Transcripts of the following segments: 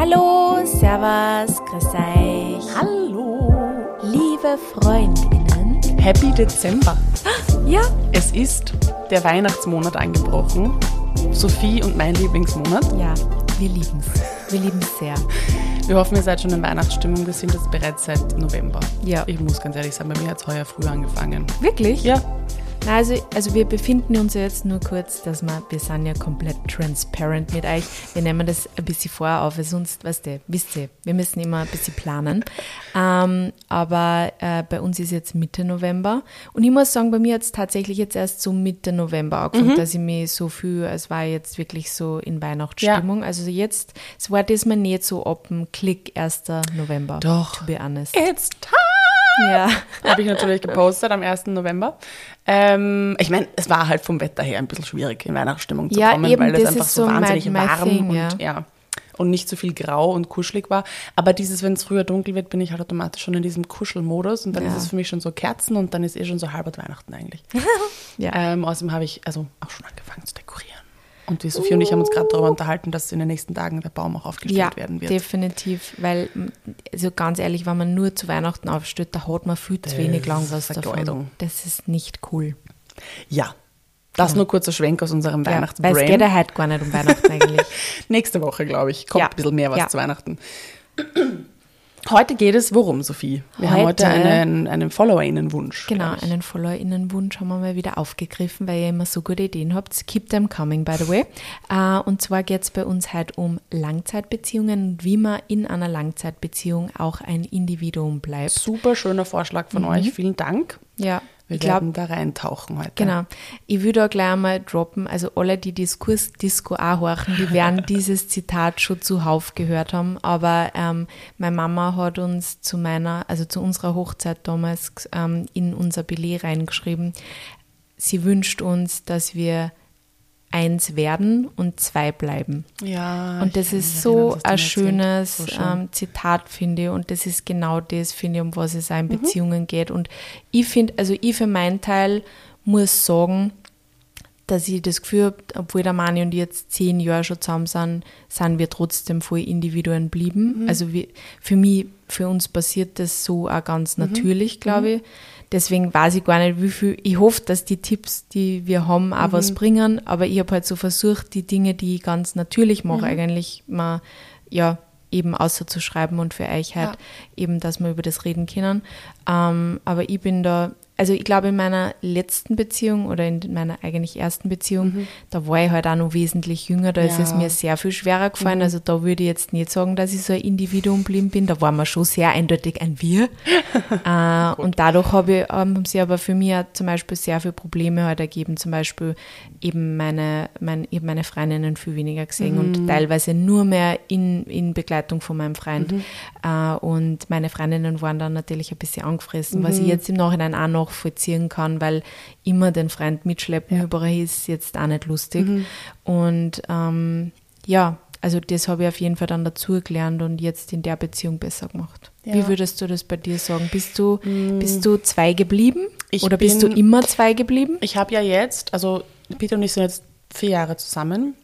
Hallo, Servus, grüß euch. Hallo. Liebe Freundinnen. Happy Dezember. Ja, Es ist der Weihnachtsmonat angebrochen. Sophie und mein Lieblingsmonat. ja, wir lieben's. Wir lieben's sehr. Wir hoffen, ihr seid schon in Weihnachtsstimmung. Wir sind jetzt bereits seit November. Ja. Ich muss ganz ehrlich sagen, bei mir hat es heuer früher angefangen. Wirklich? Ja. Also, also wir befinden uns ja jetzt nur kurz, dass wir, wir sind ja komplett transparent mit euch. Wir nehmen das ein bisschen vorher auf, weil sonst, weißt du, wisst ihr, wir müssen immer ein bisschen planen. Ähm, aber äh, bei uns ist jetzt Mitte November und ich muss sagen, bei mir hat es tatsächlich jetzt erst so Mitte November angefangen, dass ich mich so fühle, als war ich jetzt wirklich so in Weihnachtsstimmung. Also jetzt, es war das mal nicht so dem Klick 1. November. Doch. To be honest. It's time! Ja. Habe ich natürlich gepostet am 1. November. Ähm, ich meine, es war halt vom Wetter her ein bisschen schwierig, in Weihnachtsstimmung zu Ja, kommen, eben, weil es einfach so so my- wahnsinnig my warm thing, und ja. ja. Und nicht so viel grau und kuschelig war. Aber dieses, wenn es früher dunkel wird, bin ich halt automatisch schon in diesem Kuschelmodus und dann Ja. ist es für mich schon so Kerzen und dann ist eh schon so halber Weihnachten eigentlich. ja. ähm, außerdem habe ich also auch schon angefangen zu dekorieren. Und die Sophie und ich haben uns gerade darüber unterhalten, dass in den nächsten Tagen der Baum auch aufgestellt Ja, werden wird. definitiv, weil, also ganz ehrlich, wenn man nur zu Weihnachten aufsteht, da hat man viel zu wenig lang was davon. Das ist nicht cool. Ja. Das nur kurzer Schwenk aus unserem Ja, weil Weihnachtsbrain. es geht ja heute gar nicht um Weihnachten eigentlich. Nächste Woche, glaube ich, kommt Ja. ein bisschen mehr was Ja. zu Weihnachten. Heute geht es worum, Sophie? Wir haben Heute- heute einen, einen FollowerInnen-Wunsch. Genau, einen FollowerInnen-Wunsch haben wir mal wieder aufgegriffen, weil ihr immer so gute Ideen habt. Keep them coming, by the way. Äh, und zwar geht es bei uns heute um Langzeitbeziehungen und wie man in einer Langzeitbeziehung auch ein Individuum bleibt. Super schöner Vorschlag von euch. Vielen Dank. Ja, Wir ich glaube, werden da reintauchen heute. Genau. Ich würde da gleich einmal droppen, also alle, die Diskursdisco auch horchen, die werden dieses Zitat schon zuhauf gehört haben, aber ähm, meine Mama hat uns zu meiner, also zu unserer Hochzeit damals ähm, in unser Billet reingeschrieben, sie wünscht uns, dass wir eins werden und zwei bleiben. Ja. Und das ist so erinnern, ein schönes. So schön. ähm, Zitat, finde ich. Und das ist genau das, finde ich, um was es auch in Mhm. Beziehungen geht. Und ich finde, also ich für meinen Teil muss sagen, dass ich das Gefühl habe, obwohl der Mani und ich jetzt zehn Jahre schon zusammen sind, sind wir trotzdem voll Individuen Mhm. blieben. Also wie, für mich, für uns passiert das so auch ganz Mhm. natürlich, glaube ich. Deswegen weiß ich gar nicht, wie viel. Ich hoffe, dass die Tipps, die wir haben, auch Mhm. was bringen. Aber ich habe halt so versucht, die Dinge, die ich ganz natürlich Mhm. mache, eigentlich mal, ja, eben auszuschreiben und für euch halt Ja. eben, dass wir über das reden können. Ähm, aber ich bin da, also ich glaube in meiner letzten Beziehung oder in meiner eigentlich ersten Beziehung, da war ich halt auch noch wesentlich jünger, da ist Ja. es mir sehr viel schwerer gefallen. Also da würde ich jetzt nicht sagen, dass ich so ein Individuum blieben bin. Da war man schon sehr eindeutig ein Wir. äh, und dadurch habe ich, haben sie aber für mich zum Beispiel sehr viele Probleme halt ergeben. Zum Beispiel eben meine, mein, ich habe meine Freundinnen viel weniger gesehen und teilweise nur mehr in, in Begleitung von meinem Freund. Äh, und meine Freundinnen waren dann natürlich ein bisschen angefressen, was ich jetzt im Nachhinein auch nachvollziehen kann, weil immer den Freund mitschleppen überall ist jetzt auch nicht lustig. Und ähm, ja, also das habe ich auf jeden Fall dann dazu gelernt und jetzt in der Beziehung besser gemacht. Ja. Wie würdest du das bei dir sagen? Bist du, bist du zwei geblieben? Ich Oder bist du bin- immer zwei geblieben? Ich habe ja jetzt, also Peter und ich sind jetzt vier Jahre zusammen.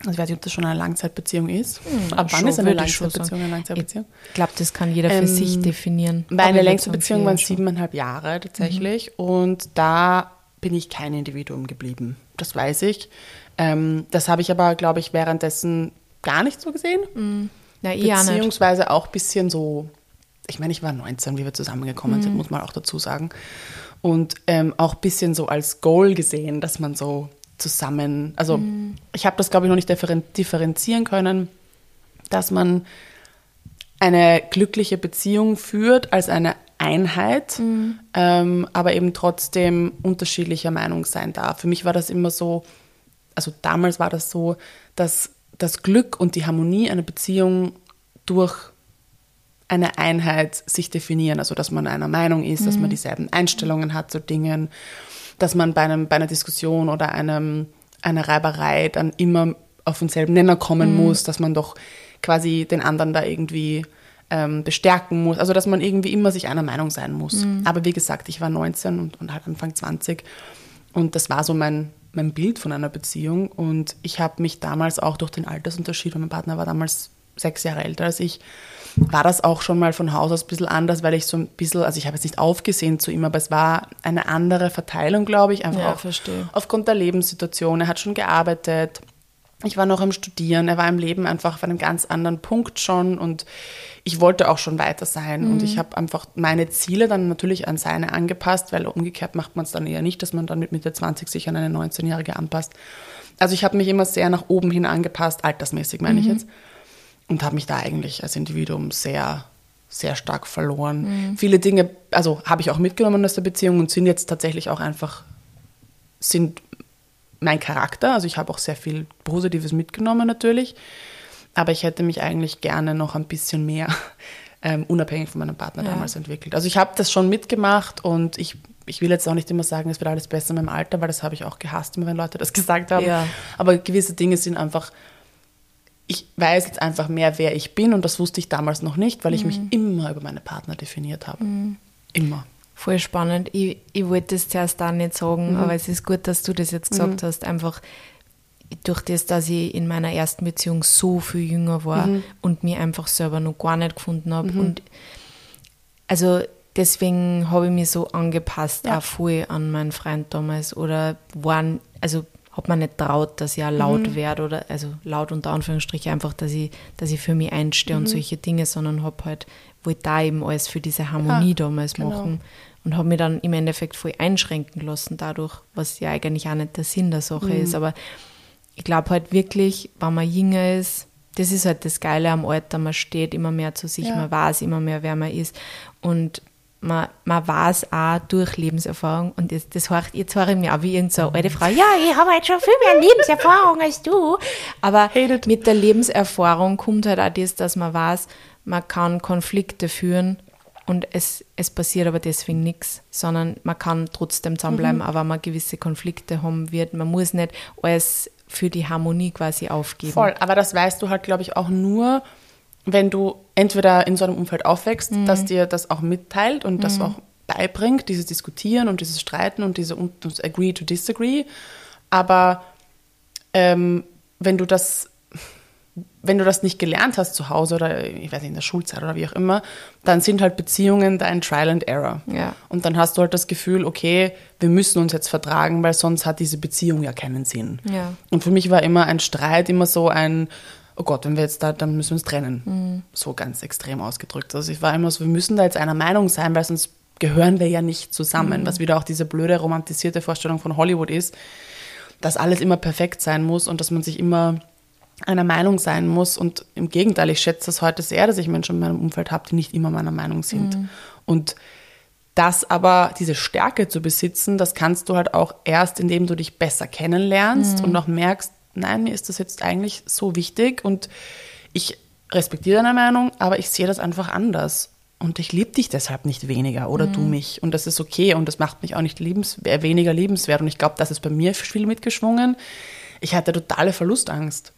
Also ich weiß nicht, ob das schon eine Langzeitbeziehung ist. Ab wann ist eine Langzeitbeziehung eine Langzeitbeziehung? Ich glaube, das kann jeder für Ähm, sich definieren. Meine längste Beziehung waren siebeneinhalb Jahre tatsächlich und da bin ich kein Individuum geblieben. Das weiß ich. Ähm, das habe ich aber, glaube ich, währenddessen gar nicht so gesehen. Na, ich auch nicht. Beziehungsweise auch ein bisschen so, ich meine, ich war 19, wie wir zusammengekommen Mhm. sind, muss man auch dazu sagen. Und ähm, auch ein bisschen so als Goal gesehen, dass man so zusammen, also Mhm. ich habe das, glaube ich, noch nicht differen differenzieren können, dass man eine glückliche Beziehung führt als eine Einheit, Mhm. ähm, aber eben trotzdem unterschiedlicher Meinung sein darf. Für mich war das immer so, also damals war das so, dass das Glück und die Harmonie einer Beziehung durch eine Einheit sich definieren, also dass man einer Meinung ist, dass man dieselben Einstellungen hat zu Dingen, dass man bei, einem, bei einer Diskussion oder einem, einer Reiberei dann immer auf denselben Nenner kommen muss, dass man doch quasi den anderen da irgendwie ähm, bestärken muss. Also dass man irgendwie immer sich einer Meinung sein muss. Aber wie gesagt, ich war 19 und, und halt Anfang 20 und das war so mein, mein Bild von einer Beziehung und ich habe mich damals auch durch den Altersunterschied, weil mein Partner war damals sechs Jahre älter als ich, war das auch schon mal von Haus aus ein bisschen anders, weil ich so ein bisschen, also ich habe jetzt nicht aufgesehen zu ihm, aber es war eine andere Verteilung, glaube ich, einfach Ja, auch verstehe. aufgrund der Lebenssituation. Er hat schon gearbeitet, ich war noch am Studieren, er war im Leben einfach auf einem ganz anderen Punkt schon und ich wollte auch schon weiter sein und ich habe einfach meine Ziele dann natürlich an seine angepasst, weil umgekehrt macht man es dann eher nicht, dass man dann mit Mitte 20 sich an eine 19-Jährige anpasst. Also ich habe mich immer sehr nach oben hin angepasst, altersmäßig meine ich jetzt, und habe mich da eigentlich als Individuum sehr, sehr stark verloren. Viele Dinge, also habe ich auch mitgenommen aus der Beziehung und sind jetzt tatsächlich auch einfach, sind mein Charakter. Also ich habe auch sehr viel Positives mitgenommen natürlich. Aber ich hätte mich eigentlich gerne noch ein bisschen mehr ähm, unabhängig von meinem Partner Ja. damals entwickelt. Also ich habe das schon mitgemacht und ich, ich will jetzt auch nicht immer sagen, es wird alles besser in meinem Alter, weil das habe ich auch gehasst, immer wenn Leute das gesagt haben. Ja. Aber gewisse Dinge sind einfach, ich weiß jetzt einfach mehr, wer ich bin und das wusste ich damals noch nicht, weil ich mich immer über meine Partner definiert habe. Immer. Voll spannend. Ich, ich wollte das zuerst auch nicht sagen, aber es ist gut, dass du das jetzt gesagt hast. Einfach durch das, dass ich in meiner ersten Beziehung so viel jünger war und mich einfach selber noch gar nicht gefunden habe. Und also deswegen habe ich mich so angepasst, Ja. auch voll an meinen Freund damals. Oder waren, also habe mir nicht traut, dass ich auch laut werde oder also laut unter Anführungsstrichen einfach, dass ich, dass ich für mich einstehe und solche Dinge, sondern habe halt, wollte da eben alles für diese Harmonie damals genau. machen und habe mich dann im Endeffekt voll einschränken lassen dadurch, was ja eigentlich auch nicht der Sinn der Sache ist. Aber ich glaube halt wirklich, wenn man jünger ist, das ist halt das Geile am Alter, man steht immer mehr zu sich, Ja. man weiß immer mehr, wer man ist und man, man weiß auch durch Lebenserfahrung und das, das hört, jetzt höre ich mich auch wie irgendeine so alte Frau, ja, ich habe halt schon viel mehr Lebenserfahrung als du, aber Hate it. mit der Lebenserfahrung kommt halt auch das, dass man weiß, man kann Konflikte führen und es, es passiert aber deswegen nichts, sondern man kann trotzdem zusammenbleiben, aber wenn man gewisse Konflikte haben wird. Man muss nicht alles für die Harmonie quasi aufgeben. Voll, aber das weißt du halt, glaube ich, auch nur, wenn du entweder in so einem Umfeld aufwächst, dass dir das auch mitteilt und das auch beibringt, dieses Diskutieren und dieses Streiten und diese und das Agree to Disagree. Aber ähm, wenn du das wenn du das nicht gelernt hast zu Hause oder ich weiß nicht, in der Schulzeit oder wie auch immer, dann sind halt Beziehungen dein Trial and Error. Ja. Und dann hast du halt das Gefühl, okay, wir müssen uns jetzt vertragen, weil sonst hat diese Beziehung ja keinen Sinn. Ja. Und für mich war immer ein Streit immer so ein, oh Gott, wenn wir jetzt da, dann müssen wir uns trennen. So ganz extrem ausgedrückt. Also ich war immer so, wir müssen da jetzt einer Meinung sein, weil sonst gehören wir ja nicht zusammen. Was wieder auch diese blöde romantisierte Vorstellung von Hollywood ist, dass alles immer perfekt sein muss und dass man sich immer einer Meinung sein muss. Und im Gegenteil, ich schätze das heute sehr, dass ich Menschen in meinem Umfeld habe, die nicht immer meiner Meinung sind. Und das aber, diese Stärke zu besitzen, das kannst du halt auch erst, indem du dich besser kennenlernst und auch merkst, nein, mir ist das jetzt eigentlich so wichtig und ich respektiere deine Meinung, aber ich sehe das einfach anders. Und ich liebe dich deshalb nicht weniger oder du mich. Und das ist okay und das macht mich auch nicht liebens äh, weniger liebenswert. Und ich glaube, das ist bei mir viel mitgeschwungen. Ich hatte totale Verlustangst.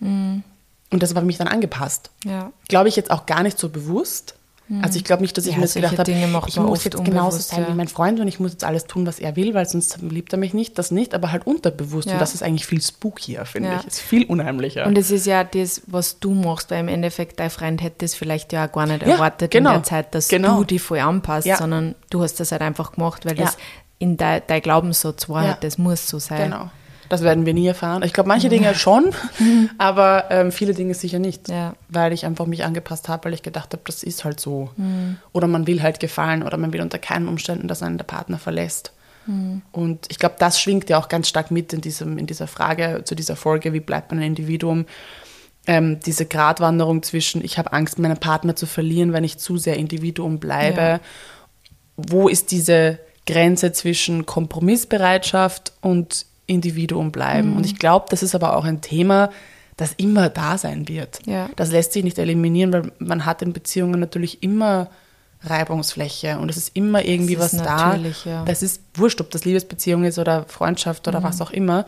Und das war für mich dann angepasst. Ja. Glaube ich jetzt auch gar nicht so bewusst. Also ich glaube nicht, dass ich Ja, mir solche gedacht habe, ich muss jetzt genauso sein ja. wie mein Freund und ich muss jetzt alles tun, was er will, weil sonst liebt er mich nicht. Das nicht, aber halt unterbewusst. Ja. Und das ist eigentlich viel spookier, finde ich. Ist viel unheimlicher. Und es ist ja das, was du machst, weil im Endeffekt dein Freund hätte es vielleicht ja auch gar nicht erwartet genau. in der Zeit, dass Genau. du dich voll anpasst, sondern du hast das halt einfach gemacht, weil das in dein, dein Glaubenssatz war, das muss so sein. Genau. Das werden wir nie erfahren. Ich glaube, manche Dinge schon, aber ähm, viele Dinge sicher nicht. Ja. Weil ich einfach mich angepasst habe, weil ich gedacht habe, das ist halt so. Oder man will halt gefallen oder man will unter keinen Umständen, dass einen der Partner verlässt. Und ich glaube, das schwingt ja auch ganz stark mit in, diesem, in dieser Frage zu dieser Folge, wie bleibt man ein Individuum? Ähm, diese Gratwanderung zwischen, ich habe Angst, meinen Partner zu verlieren, wenn ich zu sehr Individuum bleibe. Ja. Wo ist diese Grenze zwischen Kompromissbereitschaft und Individuum bleiben? Und ich glaube, das ist aber auch ein Thema, das immer da sein wird. Ja. Das lässt sich nicht eliminieren, weil man hat in Beziehungen natürlich immer Reibungsfläche und es ist immer irgendwie Das was da. ja. Das ist wurscht, ob das Liebesbeziehung ist oder Freundschaft oder was auch immer.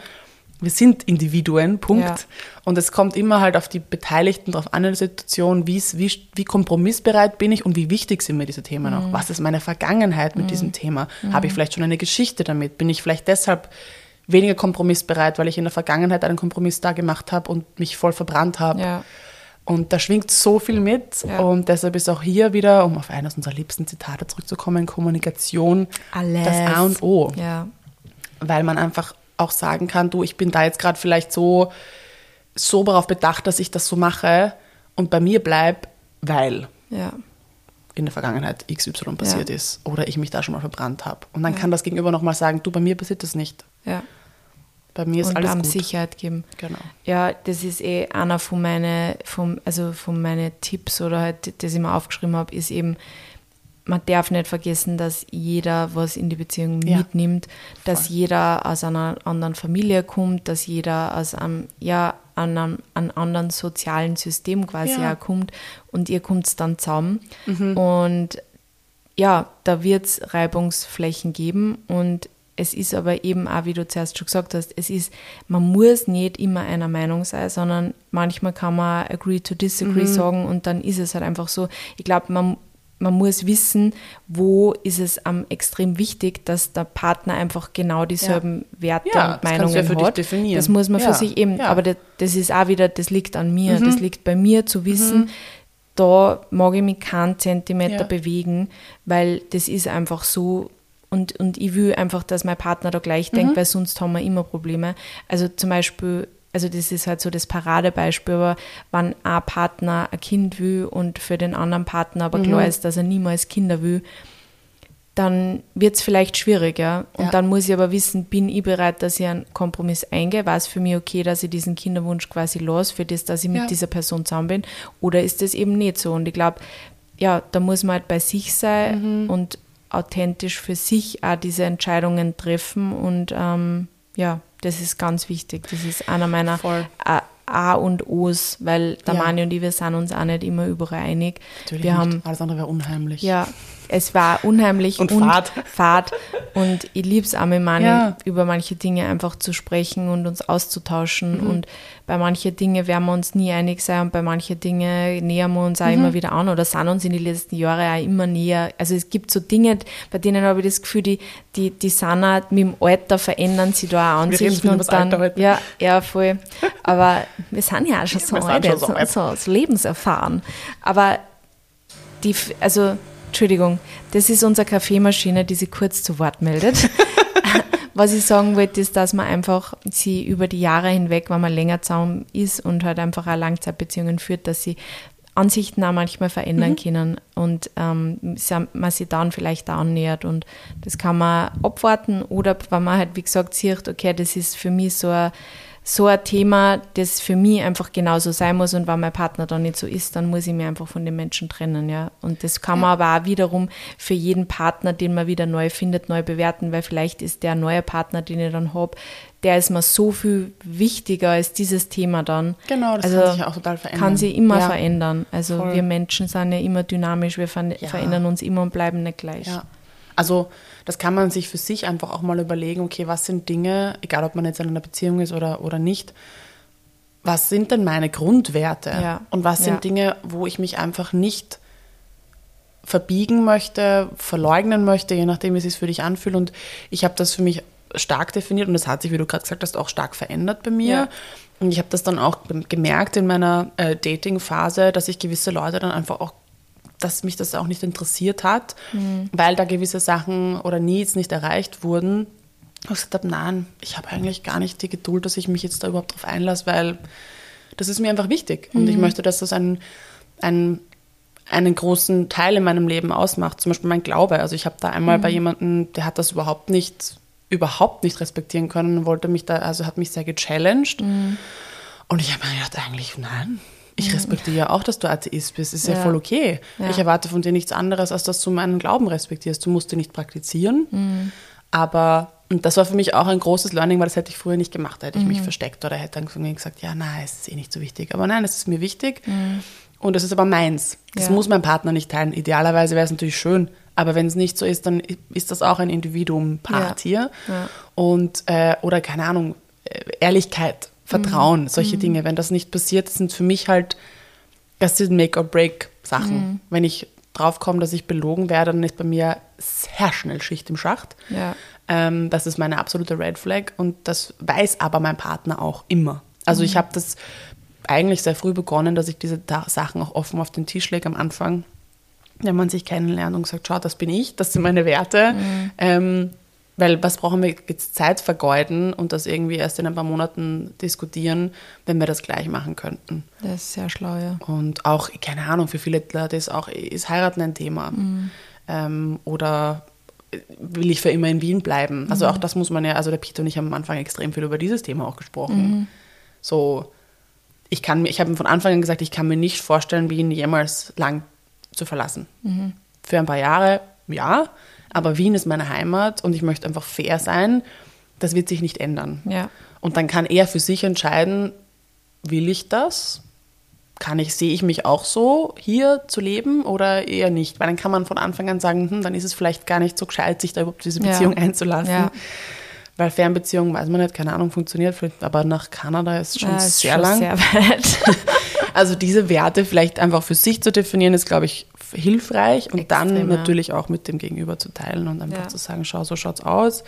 Wir sind Individuen, Punkt. Ja. Und es kommt immer halt auf die Beteiligten drauf an in der Situation, wie, wie kompromissbereit bin ich und wie wichtig sind mir diese Themen Mhm. auch. Was ist meine Vergangenheit mit diesem Thema? Habe ich vielleicht schon eine Geschichte damit? Bin ich vielleicht deshalb weniger kompromissbereit, weil ich in der Vergangenheit einen Kompromiss da gemacht habe und mich voll verbrannt habe? Ja. Und da schwingt so viel mit. Ja. Und deshalb ist auch hier wieder, um auf eines unserer liebsten Zitate zurückzukommen, Kommunikation Alles. das A und O. Ja. Weil man einfach auch sagen kann, du, ich bin da jetzt gerade vielleicht so, so darauf bedacht, dass ich das so mache und bei mir bleib, weil Ja. in der Vergangenheit XY passiert ist oder ich mich da schon mal verbrannt habe. Und dann kann das Gegenüber nochmal sagen, du, bei mir passiert das nicht. Ja. Bei mir ist Und alles einem gut. Sicherheit geben. Genau. Ja, das ist eh einer von meine, vom, also von meine Tipps oder halt, das ich mir aufgeschrieben habe, ist eben, man darf nicht vergessen, dass jeder was in die Beziehung Ja. mitnimmt, dass Voll. jeder aus einer anderen Familie kommt, dass jeder aus einem, ja, an einem, einem anderen sozialen System quasi Ja. auch kommt und ihr kommt dann zusammen. Mhm. Und ja, da wird es Reibungsflächen geben und es ist aber eben auch, wie du zuerst schon gesagt hast, es ist, man muss nicht immer einer Meinung sein, sondern manchmal kann man agree to disagree sagen und dann ist es halt einfach so. Ich glaube, man, man muss wissen, wo ist es am extrem wichtig, dass der Partner einfach genau dieselben Werte Ja, und das Meinungen du ja für dich hat. definieren. Das muss man Ja, für sich eben, ja. aber das, das ist auch wieder, das liegt an mir. Mhm. Das liegt bei mir zu wissen, da mag ich mich keinen Zentimeter Ja. bewegen, weil das ist einfach so. Und, und ich will einfach, dass mein Partner da gleich Mhm. denkt, weil sonst haben wir immer Probleme. Also zum Beispiel, also das ist halt so das Paradebeispiel, aber wenn ein Partner ein Kind will und für den anderen Partner aber Mhm. klar ist, dass er niemals Kinder will, dann wird es vielleicht schwierig, ja. Und Ja. dann muss ich aber wissen, bin ich bereit, dass ich einen Kompromiss eingehe? War es für mich okay, dass ich diesen Kinderwunsch quasi los, für das, dass ich mit Ja. dieser Person zusammen bin? Oder ist das eben nicht so? Und ich glaube, ja, da muss man halt bei sich sein Mhm. und authentisch für sich auch diese Entscheidungen treffen. Und ähm, ja, das ist ganz wichtig. Das ist einer meiner Voll. A, und O's, weil der Ja. Mani und ich, wir sind uns auch nicht immer überall einig. Natürlich wir nicht. haben Alles andere wäre unheimlich. ja, es war unheimlich Und Fahrt. Fahrt. Und ich liebe es auch mit Mani, Ja. über manche Dinge einfach zu sprechen und uns auszutauschen. Mhm. Und bei manchen Dingen werden wir uns nie einig sein und bei manchen Dingen nähern wir uns auch Mhm. immer wieder an oder sind uns in den letzten Jahren auch immer näher. Also es gibt so Dinge, bei denen habe ich das Gefühl, die, die, die sind auch mit dem Alter verändern sie da auch Ansichten viel und dann, Alter ja, ja, voll. Aber wir sind ja auch schon so alt, so so, so, lebenserfahren. Aber die, also, Entschuldigung, das ist unsere Kaffeemaschine, die sich kurz zu Wort meldet. Was ich sagen wollte, ist, dass man einfach sie über die Jahre hinweg, wenn man länger zusammen ist und halt einfach auch Langzeitbeziehungen führt, dass sie Ansichten auch manchmal verändern Mhm. können und ähm, sie- man sich dann vielleicht annähert und das kann man abwarten oder wenn man halt, wie gesagt, sieht, okay, das ist für mich so ein, so ein Thema, das für mich einfach genauso sein muss und wenn mein Partner dann nicht so ist, dann muss ich mich einfach von den Menschen trennen, ja. Und das kann man aber auch wiederum für jeden Partner, den man wieder neu findet, neu bewerten, weil vielleicht ist der neue Partner, den ich dann habe, der ist mir so viel wichtiger als dieses Thema dann. Genau, das also, kann sich ja auch total verändern. Kann sich immer Ja. verändern. Also Voll. wir Menschen sind ja immer dynamisch, wir ver Ja. verändern uns immer und bleiben nicht gleich. Ja. Also das kann man sich für sich einfach auch mal überlegen, okay, was sind Dinge, egal ob man jetzt in einer Beziehung ist oder, oder nicht, was sind denn meine Grundwerte? Ja. Und was sind Ja. Dinge, wo ich mich einfach nicht verbiegen möchte, verleugnen möchte, je nachdem, wie es sich für dich anfühlt. Und ich habe das für mich stark definiert und das hat sich, wie du gerade gesagt hast, auch stark verändert bei mir. Ja. Und ich habe das dann auch gemerkt in meiner äh, Dating-Phase, dass ich gewisse Leute dann einfach auch, dass mich das auch nicht interessiert hat, weil da gewisse Sachen oder Needs nicht erreicht wurden. Ich gesagt habe, nein, ich habe eigentlich gar nicht die Geduld, dass ich mich jetzt da überhaupt drauf einlasse, weil das ist mir einfach wichtig. Und ich möchte, dass das ein, ein, einen großen Teil in meinem Leben ausmacht. Zum Beispiel mein Glaube. Also ich habe da einmal bei jemandem, der hat das überhaupt nicht, überhaupt nicht respektieren können und wollte mich da, also hat mich sehr gechallenged. Und ich habe mir gedacht, eigentlich, nein. Ich respektiere ja auch, dass du Atheist bist. Ist ja, Ja. voll okay. Ja. Ich erwarte von dir nichts anderes, als dass du meinen Glauben respektierst. Du musst ihn nicht praktizieren. Aber, und das war für mich auch ein großes Learning, weil das hätte ich früher nicht gemacht. Da hätte ich mich versteckt oder hätte dann gesagt, ja, nein, es ist eh nicht so wichtig. Aber nein, es ist mir wichtig. Und es ist aber meins. Das muss mein Partner nicht teilen. Idealerweise wäre es natürlich schön. Aber wenn es nicht so ist, dann ist das auch ein Individuum-Part Ja. hier. Ja. Und, äh, oder keine Ahnung, äh, Ehrlichkeit, Vertrauen, solche Dinge. Wenn das nicht passiert, sind für mich halt, das sind Make-or-Break-Sachen. Wenn ich draufkomme, dass ich belogen werde, dann ist bei mir sehr schnell Schicht im Schacht. Ja. Ähm, das ist meine absolute Red Flag und das weiß aber mein Partner auch immer. Also ich habe das eigentlich sehr früh begonnen, dass ich diese Sachen auch offen auf den Tisch lege am Anfang, wenn man sich kennenlernt und sagt, schau, das bin ich, das sind meine Werte. Mhm. Ähm, weil was brauchen wir jetzt Zeit vergeuden und das irgendwie erst in ein paar Monaten diskutieren, wenn wir das gleich machen könnten. Das ist sehr schlau, ja. Und auch, keine Ahnung, für viele Leute ist auch ist Heiraten ein Thema. Mhm. Ähm, oder will ich für immer in Wien bleiben? Also mhm. auch das muss man ja, also der Peter und ich haben am Anfang extrem viel über dieses Thema auch gesprochen. Mhm. So, ich kann mir, ich habe von Anfang an gesagt, ich kann mir nicht vorstellen, Wien jemals lang zu verlassen. Mhm. Für ein paar Jahre, ja, aber Wien ist meine Heimat und ich möchte einfach fair sein. Das wird sich nicht ändern. Ja. Und dann kann er für sich entscheiden, will ich das? Kann ich, sehe ich mich auch so, hier zu leben oder eher nicht? Weil dann kann man von Anfang an sagen, hm, dann ist es vielleicht gar nicht so gescheit, sich da überhaupt diese Beziehung ja. einzulassen. Ja. Weil Fernbeziehung, weiß man nicht, keine Ahnung, funktioniert, aber nach Kanada ist schon ja, ist sehr schon lang. Sehr weit. also diese Werte vielleicht einfach für sich zu definieren, ist, glaube ich, hilfreich und Extrem, dann natürlich auch mit dem Gegenüber zu teilen und einfach ja. zu sagen, schau, so schaut's aus.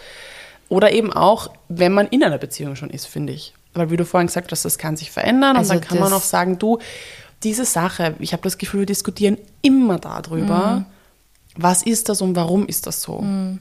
Oder eben auch, wenn man in einer Beziehung schon ist, finde ich. Weil wie du vorhin gesagt hast, das kann sich verändern also und dann kann man auch sagen, du, diese Sache, ich habe das Gefühl, wir diskutieren immer darüber, mhm. was ist das und warum ist das so. Mhm.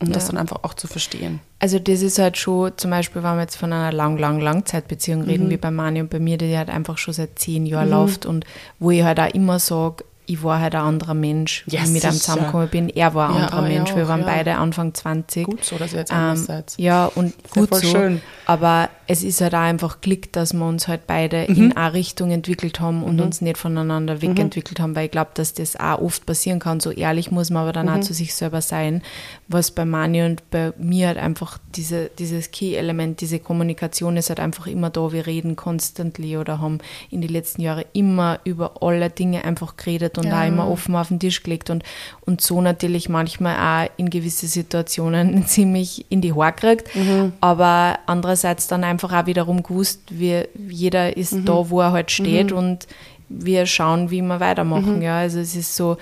Um ja. das dann einfach auch zu verstehen. Also das ist halt schon, zum Beispiel, wenn wir jetzt von einer lang, lang, Langzeitbeziehung reden, mhm. wie bei Mani und bei mir, die halt einfach schon seit zehn Jahren mhm. läuft und wo ich halt auch immer sage, ich war halt ein anderer Mensch, wie ich mit ihm zusammengekommen bin. Er war ein ja, anderer Mensch. wir waren ja. beide Anfang 20. Gut so, dass ihr jetzt anders ähm, seid. Ja, und gut so. Schön. Aber es ist halt auch einfach Glück, dass wir uns halt beide mhm. in eine Richtung entwickelt haben und mhm. uns nicht voneinander mhm. wegentwickelt mhm. haben, weil ich glaube, dass das auch oft passieren kann. So ehrlich muss man aber dann auch mhm. zu sich selber sein, was bei Mani und bei mir halt einfach diese, dieses Key-Element, diese Kommunikation ist halt einfach immer da. Wir reden constantly oder haben in den letzten Jahren immer über alle Dinge einfach geredet und ja. auch immer offen auf den Tisch gelegt und, und so natürlich manchmal auch in gewisse Situationen ziemlich in die Haare gekriegt, mhm. aber andererseits dann einfach auch wiederum gewusst, wie, jeder ist mhm. da, wo er halt steht mhm. und wir schauen, wie wir weitermachen. Mhm. Ja, also es ist so,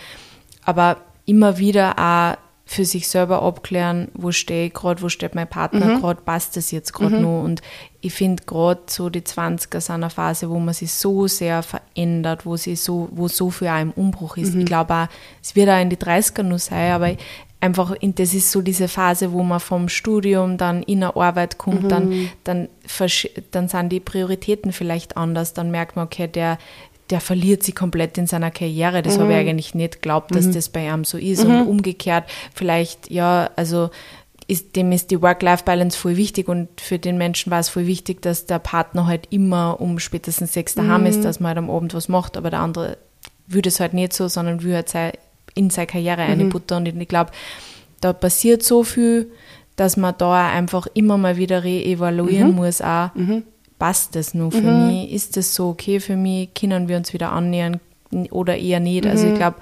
aber immer wieder auch für sich selber abklären, wo stehe ich gerade, wo steht mein Partner mhm. gerade, passt das jetzt gerade mhm. noch. Und ich finde gerade so die 20er sind eine Phase, wo man sich so sehr verändert, wo sie so, wo so viel auch im Umbruch ist. Mhm. Ich glaube auch, es wird auch in die 30er noch sein, aber einfach, das ist so diese Phase, wo man vom Studium dann in eine Arbeit kommt, mhm. dann, dann, dann sind die Prioritäten vielleicht anders, dann merkt man, okay, der, der verliert sich komplett in seiner Karriere. Das mhm. habe ich mhm. eigentlich nicht geglaubt, dass mhm. das bei ihm so ist. Mhm. Und umgekehrt, vielleicht, ja, also ist, dem ist die Work-Life-Balance voll wichtig und für den Menschen war es voll wichtig, dass der Partner halt immer um spätestens sechs daheim mhm. ist, dass man halt am Abend was macht, aber der andere würde es halt nicht so, sondern würde halt in seine Karriere mhm. eine Butter und ich glaube, da passiert so viel, dass man da einfach immer mal wieder reevaluieren mhm. muss, auch, passt das nur für mhm. mich? Ist das so okay für mich? Können wir uns wieder annähern oder eher nicht? Mhm. Also ich mhm. glaube,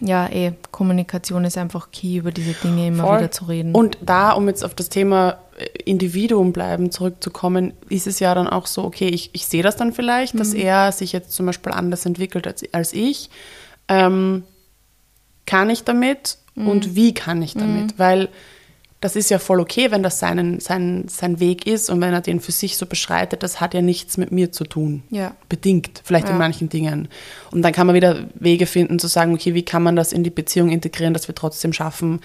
ja, eh, Kommunikation ist einfach key, über diese Dinge immer Voll. wieder zu reden. Und da, um jetzt auf das Thema äh, Individuum bleiben zurückzukommen, ist es ja dann auch so, okay, ich, ich sehe das dann vielleicht, mhm. dass er sich jetzt zum Beispiel anders entwickelt als, als ich. Ähm, kann ich damit mhm. und wie kann ich damit? Mhm. Weil das ist ja voll okay, wenn das seinen, sein, sein Weg ist und wenn er den für sich so beschreitet, das hat ja nichts mit mir zu tun. Ja. Bedingt, vielleicht ja. in manchen Dingen. Und dann kann man wieder Wege finden zu sagen, okay, wie kann man das in die Beziehung integrieren, dass wir trotzdem schaffen,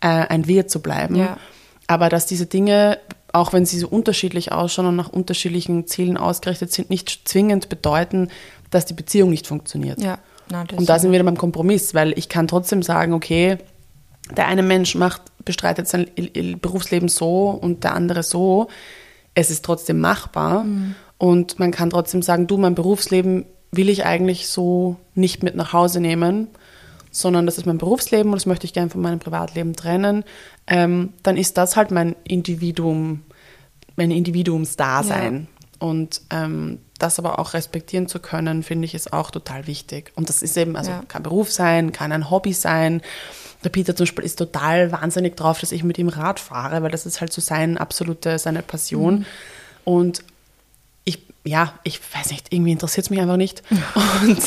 äh, ein Wir zu bleiben. Ja. Aber dass diese Dinge, auch wenn sie so unterschiedlich ausschauen und nach unterschiedlichen Zielen ausgerichtet sind, nicht zwingend bedeuten, dass die Beziehung nicht funktioniert. Ja. Na, und da sind wir wieder beim Kompromiss, weil ich kann trotzdem sagen, okay, der eine Mensch macht, bestreitet sein Berufsleben so und der andere so. Es ist trotzdem machbar mhm. und man kann trotzdem sagen, du, mein Berufsleben will ich eigentlich so nicht mit nach Hause nehmen, sondern das ist mein Berufsleben und das möchte ich gerne von meinem Privatleben trennen. Ähm, dann ist das halt mein Individuum, mein Individuumsdasein. Ja. Und ähm, das aber auch respektieren zu können, finde ich, ist auch total wichtig. Und das ist eben, also ja. kann Beruf sein, kann ein Hobby sein. Der Peter zum Beispiel ist total wahnsinnig drauf, dass ich mit ihm Rad fahre, weil das ist halt so sein absolute, seine Passion. Mhm. Und ich, ja, ich weiß nicht, irgendwie interessiert es mich einfach nicht. Und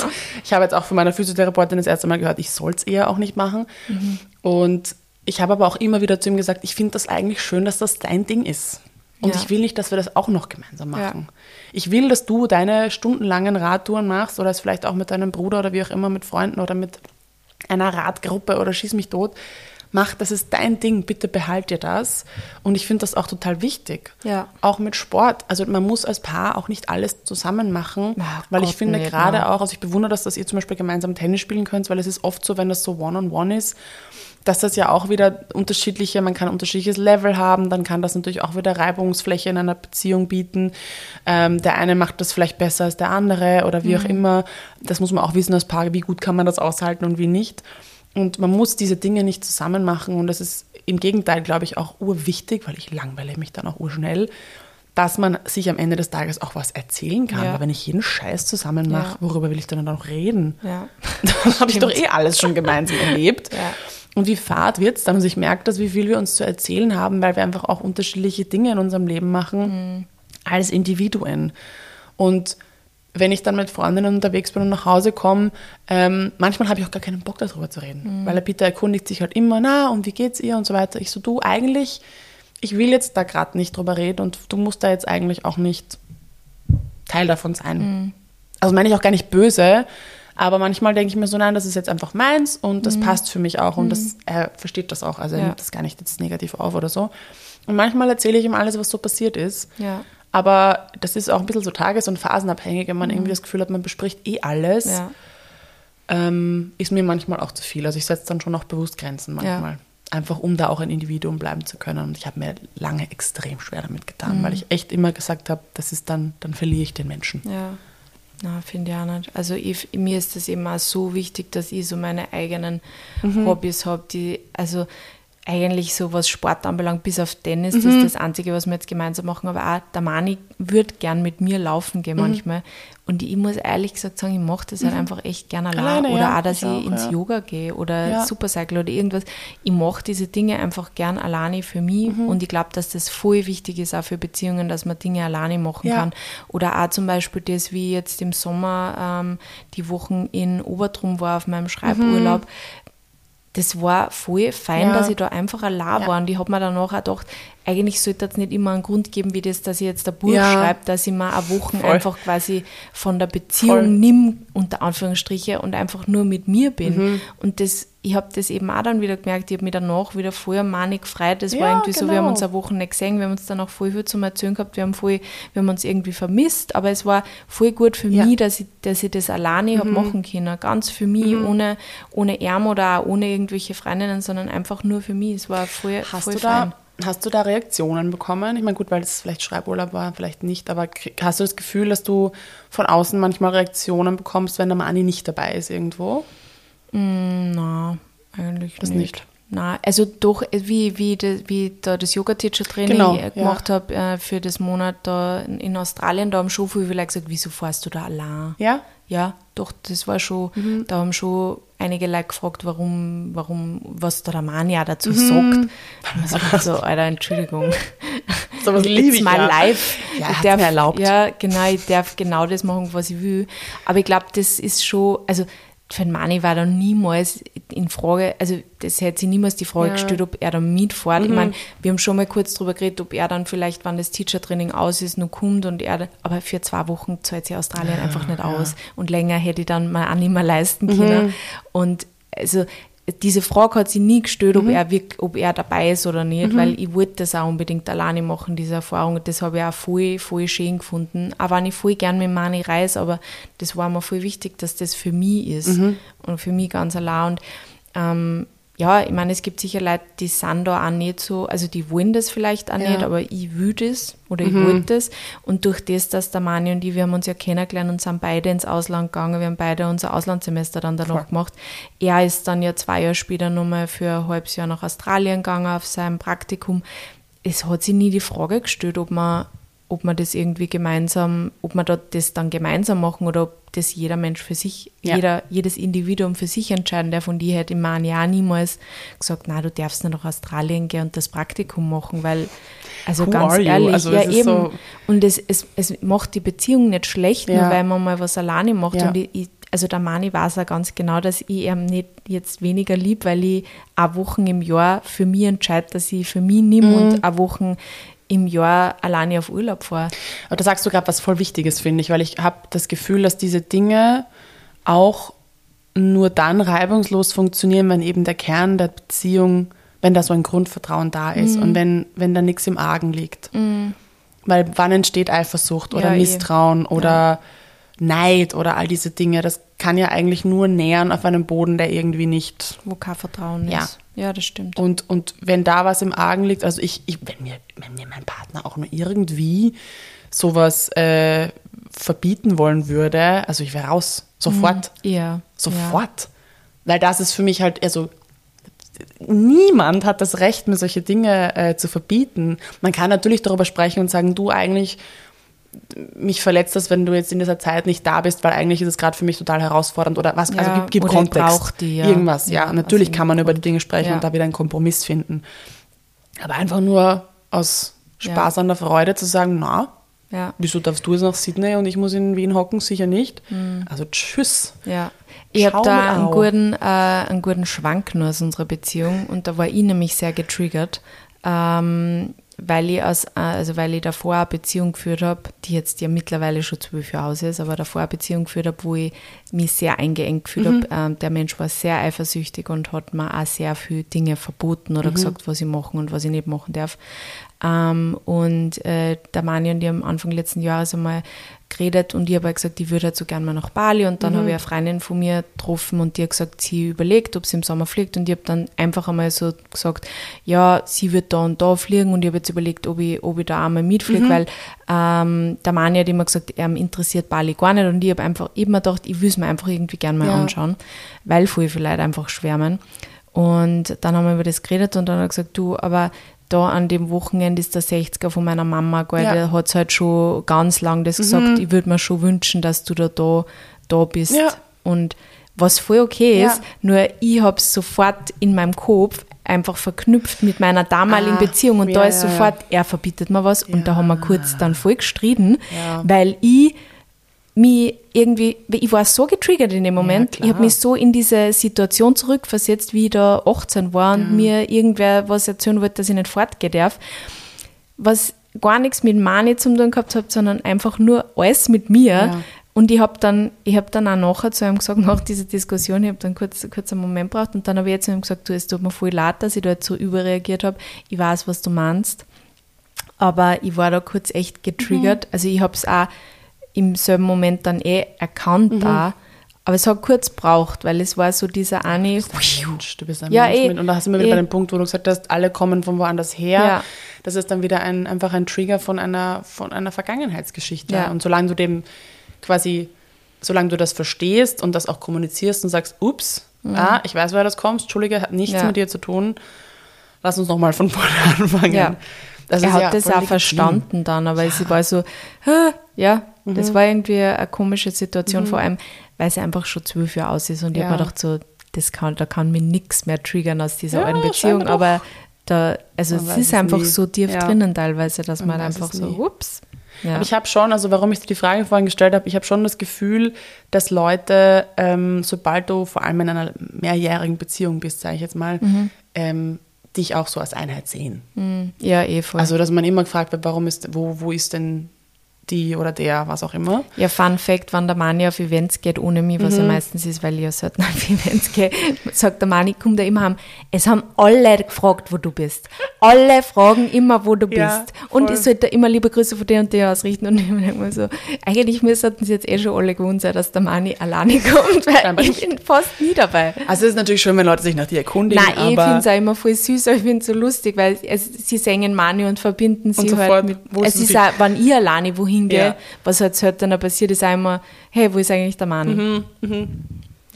ich habe jetzt auch von meiner Physiotherapeutin das erste Mal gehört, ich soll es eher auch nicht machen. Mhm. Und ich habe aber auch immer wieder zu ihm gesagt, ich finde das eigentlich schön, dass das dein Ding ist. Und Ja. ich will nicht, dass wir das auch noch gemeinsam machen. Ich will, dass du deine stundenlangen Radtouren machst oder es vielleicht auch mit deinem Bruder oder wie auch immer, mit Freunden oder mit einer Radgruppe oder schieß mich tot. Mach, das ist dein Ding, bitte behalt dir das. Und ich finde das auch total wichtig. Ja. Auch mit Sport. Also man muss als Paar auch nicht alles zusammen machen, Ja, weil ich Gott, finde nicht, gerade auch, also ich bewundere das, dass ihr zum Beispiel gemeinsam Tennis spielen könnt, weil es ist oft so, wenn das so One-on-One ist, dass das ja auch wieder unterschiedliche, man kann unterschiedliches Level haben, dann kann das natürlich auch wieder Reibungsfläche in einer Beziehung bieten. Ähm, der eine macht das vielleicht besser als der andere oder wie auch immer. Das muss man auch wissen als Paar, wie gut kann man das aushalten und wie nicht. Und man muss diese Dinge nicht zusammen machen und das ist im Gegenteil, glaube ich, auch urwichtig, weil ich langweile mich dann auch urschnell, dass man sich am Ende des Tages auch was erzählen kann. Ja. Weil wenn ich jeden Scheiß zusammen mache, Ja. worüber will ich dann noch reden? Ja. Dann habe ich doch eh alles schon gemeinsam erlebt. Ja. Und wie fad wird es dann? Also ich merke das, wie viel wir uns zu erzählen haben, weil wir einfach auch unterschiedliche Dinge in unserem Leben machen als Individuen. Und wenn ich dann mit Freundinnen unterwegs bin und nach Hause komme, ähm, manchmal habe ich auch gar keinen Bock darüber zu reden. Weil der Peter erkundigt sich halt immer, na, und wie geht's ihr und so weiter. Ich so, du, eigentlich, ich will jetzt da gerade nicht drüber reden und du musst da jetzt eigentlich auch nicht Teil davon sein. Also meine ich auch gar nicht böse, aber manchmal denke ich mir so, nein, das ist jetzt einfach meins und das passt für mich auch und das, er versteht das auch. Also er Ja. nimmt das gar nicht jetzt negativ auf oder so. Und manchmal erzähle ich ihm alles, was so passiert ist. Ja. Aber das ist auch ein bisschen so tages- und phasenabhängig, wenn man irgendwie das Gefühl hat, man bespricht eh alles, Ja. ähm, ist mir manchmal auch zu viel. Also ich setze dann schon auch bewusst Grenzen manchmal. Einfach um da auch ein Individuum bleiben zu können. Und ich habe mir lange extrem schwer damit getan, weil ich echt immer gesagt habe, das ist dann, dann verliere ich den Menschen. Ja, na, finde ich auch nicht. Also ich, mir ist das eben auch so wichtig, dass ich so meine eigenen Mhm. Hobbys habe, die, also eigentlich so was Sport anbelangt, bis auf Tennis, Mhm. das ist das Einzige, was wir jetzt gemeinsam machen, aber auch der Mani würde gern mit mir laufen Mhm. gehen manchmal und ich muss ehrlich gesagt sagen, ich mache das halt einfach echt gerne allein Mhm. Alleine, oder ja, auch, dass ich ich, auch, ins ja. Yoga gehe oder Ja. Supercycle oder irgendwas. Ich mache diese Dinge einfach gern alleine für mich Mhm. und ich glaube, dass das voll wichtig ist auch für Beziehungen, dass man Dinge alleine machen kann. Oder auch zum Beispiel das, wie jetzt im Sommer ähm, die Wochen in Obertrum war auf meinem Schreiburlaub. Das war voll fein, Ja. dass ich da einfach allein Ja. war. Und ich habe mir danach auch gedacht, eigentlich sollte es nicht immer einen Grund geben, wie das, dass ich jetzt ein Buch Ja. schreibe, dass ich mir eine Woche Voll. einfach quasi von der Beziehung Voll. nimm, unter Anführungsstriche, und einfach nur mit mir bin. Mhm. Und das, ich habe das eben auch dann wieder gemerkt, ich habe mich danach wieder voll manig gefreut. Das war Ja, irgendwie so, wir haben genau. uns eine Woche nicht gesehen, wir haben uns dann auch voll viel zum Erzählen gehabt, wir haben, voll, wir haben uns irgendwie vermisst, aber es war voll gut für Ja. Mhm. mich, dass ich, dass ich das alleine hab machen können, ganz für mich, ohne, ohne Ärm oder auch ohne irgendwelche Freundinnen, sondern einfach nur für mich. Es war voll, Hast voll du, fein. da, hast du da Reaktionen bekommen? Ich meine, gut, weil es vielleicht Schreiburlaub war, vielleicht nicht, aber hast du das Gefühl, dass du von außen manchmal Reaktionen bekommst, wenn der Mani nicht dabei ist irgendwo? Na, eigentlich Das nicht. nicht. Na, also doch, wie, wie, de, wie da das Yoga-Teacher-Training Genau, äh, ja. gemacht habe äh, für das Monat da in, Australien, da haben schon viele Leute gesagt, wieso fährst du da allein? Ja? Ja, doch, das war schon, Mhm. da haben schon einige Leute gefragt, warum, warum, was der Ramani auch dazu Mhm. sagt. Da haben wir gesagt, so, Alter, Entschuldigung. Sowas liebe It's ich my ja. life. Ja, ich darf, mir erlaubt. Ja, genau, ich darf genau das machen, was ich will. Aber ich glaube, das ist schon, also für Mani war da niemals in Frage, also das hätte sich niemals die Frage Ja. gestellt, ob er da mitfährt. Mhm. Ich meine, wir haben schon mal kurz drüber geredet, ob er dann vielleicht, wenn das Teacher-Training aus ist, noch kommt und er, aber für zwei Wochen zahlt sich Australien einfach nicht aus. Und länger hätte ich dann mal auch nicht mehr leisten Mhm. können. Und also diese Frage hat sie nie gestellt, Mhm. ob, er ob er dabei ist oder nicht, weil ich wollte das auch unbedingt alleine machen, diese Erfahrung. Das habe ich auch voll, voll schön gefunden. Auch wenn ich voll gern mit Mani reise, aber das war mir voll wichtig, dass das für mich ist Mhm. und für mich ganz allein. Und ähm, ja, ich meine, es gibt sicher Leute, die sind da auch nicht so, also die wollen das vielleicht auch Ja. nicht, aber ich will das oder ich wollte das. Und durch das, dass der Mani und ich, wir haben uns ja kennengelernt und sind beide ins Ausland gegangen, wir haben beide unser Auslandssemester dann danach Voll. gemacht. Er ist dann ja zwei Jahre später nochmal für ein halbes Jahr nach Australien gegangen auf sein Praktikum. Es hat sich nie die Frage gestellt, ob man, ob man das irgendwie gemeinsam, ob man da das dann gemeinsam machen oder ob das jeder Mensch für sich, Ja. jeder, jedes Individuum für sich entscheiden darf. Und ich hätte im Mani auch niemals gesagt, na, du darfst nicht nach Australien gehen und das Praktikum machen, weil, also Who ganz ehrlich, Also ja eben. so- und es, es, es macht die Beziehung nicht schlecht, nur Ja. weil man mal was alleine macht. Ja. Und ich, also der Mani weiß auch ganz genau, dass ich ihm nicht jetzt weniger lieb, weil ich eine Wochen im Jahr für mich entscheide, dass ich für mich nehme Mhm. und eine Wochen im Jahr alleine auf Urlaub fahre. Aber da sagst du gerade was voll Wichtiges, finde ich, weil ich habe das Gefühl, dass diese Dinge auch nur dann reibungslos funktionieren, wenn eben der Kern der Beziehung, wenn da so ein Grundvertrauen da ist Mhm. und wenn, wenn da nichts im Argen liegt. Weil wann entsteht Eifersucht oder Ja, eh. Misstrauen oder Neid oder all diese Dinge? Das kann ja eigentlich nur nähern auf einem Boden, der irgendwie nicht Wo kein Vertrauen Ja. ist. Ja, das stimmt. und, und wenn da was im Argen liegt, also ich, ich wenn, mir, wenn mir mein Partner auch nur irgendwie sowas äh, verbieten wollen würde, also ich wäre raus, sofort, Ja. Ja. sofort. Weil das ist für mich halt, also niemand hat das Recht, mir solche Dinge äh, zu verbieten. Man kann natürlich darüber sprechen und sagen, du eigentlich, mich verletzt das, wenn du jetzt in dieser Zeit nicht da bist, weil eigentlich ist es gerade für mich total herausfordernd oder was, also Ja, gib, gib oder ich Kontext. die, ja. Irgendwas, ja. Ja, Natürlich aus kann man über die Dinge sprechen und da wieder einen Kompromiss finden. Aber einfach nur aus Spaß an der Freude zu sagen, na, wieso darfst du jetzt nach Sydney und ich muss in Wien hocken? Sicher nicht. Also tschüss. Ja. Ich habe da einen guten, äh, einen guten Schwank nur aus unserer Beziehung und da war ich nämlich sehr getriggert, ähm, weil ich aus, also weil ich davor eine Beziehung geführt habe, die jetzt ja mittlerweile schon zwölf Jahre aus ist, aber davor eine Beziehung geführt habe, wo ich mich sehr eingeengt gefühlt Mhm. habe. Ähm, der Mensch war sehr eifersüchtig und hat mir auch sehr viele Dinge verboten Mhm. oder gesagt, was ich machen und was ich nicht machen darf. Ähm, und äh, der Mani und ich haben Anfang letzten Jahres einmal geredet und ich habe halt gesagt, ich würde halt so gerne mal nach Bali und dann Mhm. habe ich eine Freundin von mir getroffen und die hat gesagt, sie überlegt, ob sie im Sommer fliegt und ich habe dann einfach einmal so gesagt, ja, sie wird da und da fliegen und ich habe jetzt überlegt, ob ich, ob ich da einmal mitfliege, weil ähm, der Mani hat immer gesagt, er interessiert Bali gar nicht und ich habe einfach immer gedacht, ich will es mir einfach irgendwie gerne mal Ja. anschauen, weil viele Leute einfach schwärmen. Und dann haben wir über das geredet und dann hat er gesagt, du, aber da an dem Wochenende ist der 60er von meiner Mama, gell, Ja. der hat halt schon ganz lang das gesagt, ich würde mir schon wünschen, dass du da, da, da bist. Ja. Und was voll okay Ja. ist, nur ich habe es sofort in meinem Kopf einfach verknüpft mit meiner damaligen Ah, Beziehung und da ist sofort, er verbietet mir was und da haben wir kurz dann voll gestritten, weil ich mich irgendwie, ich war so getriggert in dem Moment, klar. ich habe mich so in diese Situation zurückversetzt, wie ich da 18 war und mir irgendwer was erzählen wollte, dass ich nicht fortgehen darf, was gar nichts mit Mani zu tun gehabt hat, sondern einfach nur alles mit mir. Ja. Und ich habe dann, ich habe dann auch nachher zu ihm gesagt, nach dieser Diskussion, ich habe dann kurz, kurz einen Moment gebraucht und dann habe ich jetzt zu ihm gesagt, du, es tut mir voll leid, dass ich da jetzt so überreagiert habe. Ich weiß, was du meinst. Aber ich war da kurz echt getriggert. Also ich habe es auch im selben Moment dann eh erkannt da. Aber es hat kurz gebraucht, weil es war so dieser eine, Mensch, du bist ein Ja, Mensch eh, mit. Und da sind wir wieder eh. bei dem Punkt, wo du gesagt hast, alle kommen von woanders her. Ja. Das ist dann wieder ein, einfach ein Trigger von einer, von einer Vergangenheitsgeschichte. Ja. Und solange du dem quasi, solange du das verstehst und das auch kommunizierst und sagst, ups, ah, ich weiß, woher das kommt, Entschuldige, hat nichts Mhm. Mit dir zu tun, lass uns nochmal von vorne anfangen. Ja. Das er hat ja das auch verstanden dann, aber es war so, Ja, das Mhm. war irgendwie eine komische Situation, vor allem, weil es einfach schon zwölf Jahre aus ist und ich Ja. habe mir gedacht, so, das kann, da kann mir nichts mehr triggern aus dieser Ja, alten Beziehung, aber da, also Man es ist es einfach nie. so tief Ja. drinnen teilweise, dass Man man, einfach so, nie. ups. Ja. Aber ich habe schon, also warum ich dir die Frage vorhin gestellt habe, ich habe schon das Gefühl, dass Leute, ähm, sobald du vor allem in einer mehrjährigen Beziehung bist, sage ich jetzt mal, Mhm. ähm, dich auch so als Einheit sehen. ja, eh voll. Also, dass man immer gefragt wird, warum ist, wo, wo ist denn die oder der, was auch immer. Ja, Fun Fact, wenn der Mani auf Events geht ohne mich, was ja Mhm. meistens ist, weil ich ja selten auf Events gehe, sagt der Mani, kommt er immer heim, es haben alle gefragt, wo du bist. Alle fragen immer, wo du Ja, bist. Und voll. ich sollte immer liebe Grüße von dir und dir ausrichten. Und ich denke mir so, eigentlich müssten sie jetzt eh schon alle gewohnt sein, dass der Mani alleine kommt, weil Scheinbar ich bin fast nie dabei. Also, es ist natürlich schön, wenn Leute sich nach dir erkundigen, Nein, ich finde es auch immer voll süß, aber ich finde es so lustig, weil es, sie singen Mani und verbinden sie Und sofort, halt mit. wo Es ist auch, wenn ich alleine wohin gehe, Ja. was halt seltener passiert, ist immer, hey, wo ist eigentlich der Mani?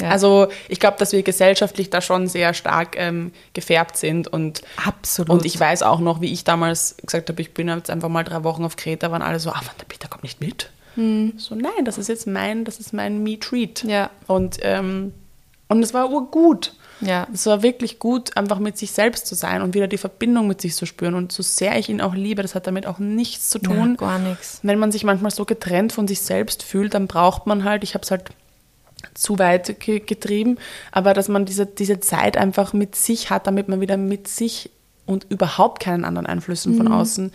Ja. also ich glaube, dass wir gesellschaftlich da schon sehr stark ähm, gefärbt sind und Absolut. Und ich weiß auch noch, wie ich damals gesagt habe, ich bin jetzt einfach mal drei Wochen auf Kreta, waren alle so, ah, der Peter kommt nicht mit. So, nein, das ist jetzt mein, das ist mein Me-Treat. Hm. Ja. Und, ähm, und es war urgut. Ja. Es war wirklich gut, einfach mit sich selbst zu sein und wieder die Verbindung mit sich zu spüren. Und so sehr ich ihn auch liebe, das hat damit auch nichts zu tun. Ja, gar nichts. Wenn man sich manchmal so getrennt von sich selbst fühlt, dann braucht man halt, ich habe es halt zu weit ge getrieben, aber dass man diese, diese Zeit einfach mit sich hat, damit man wieder mit sich und überhaupt keinen anderen Einflüssen von außen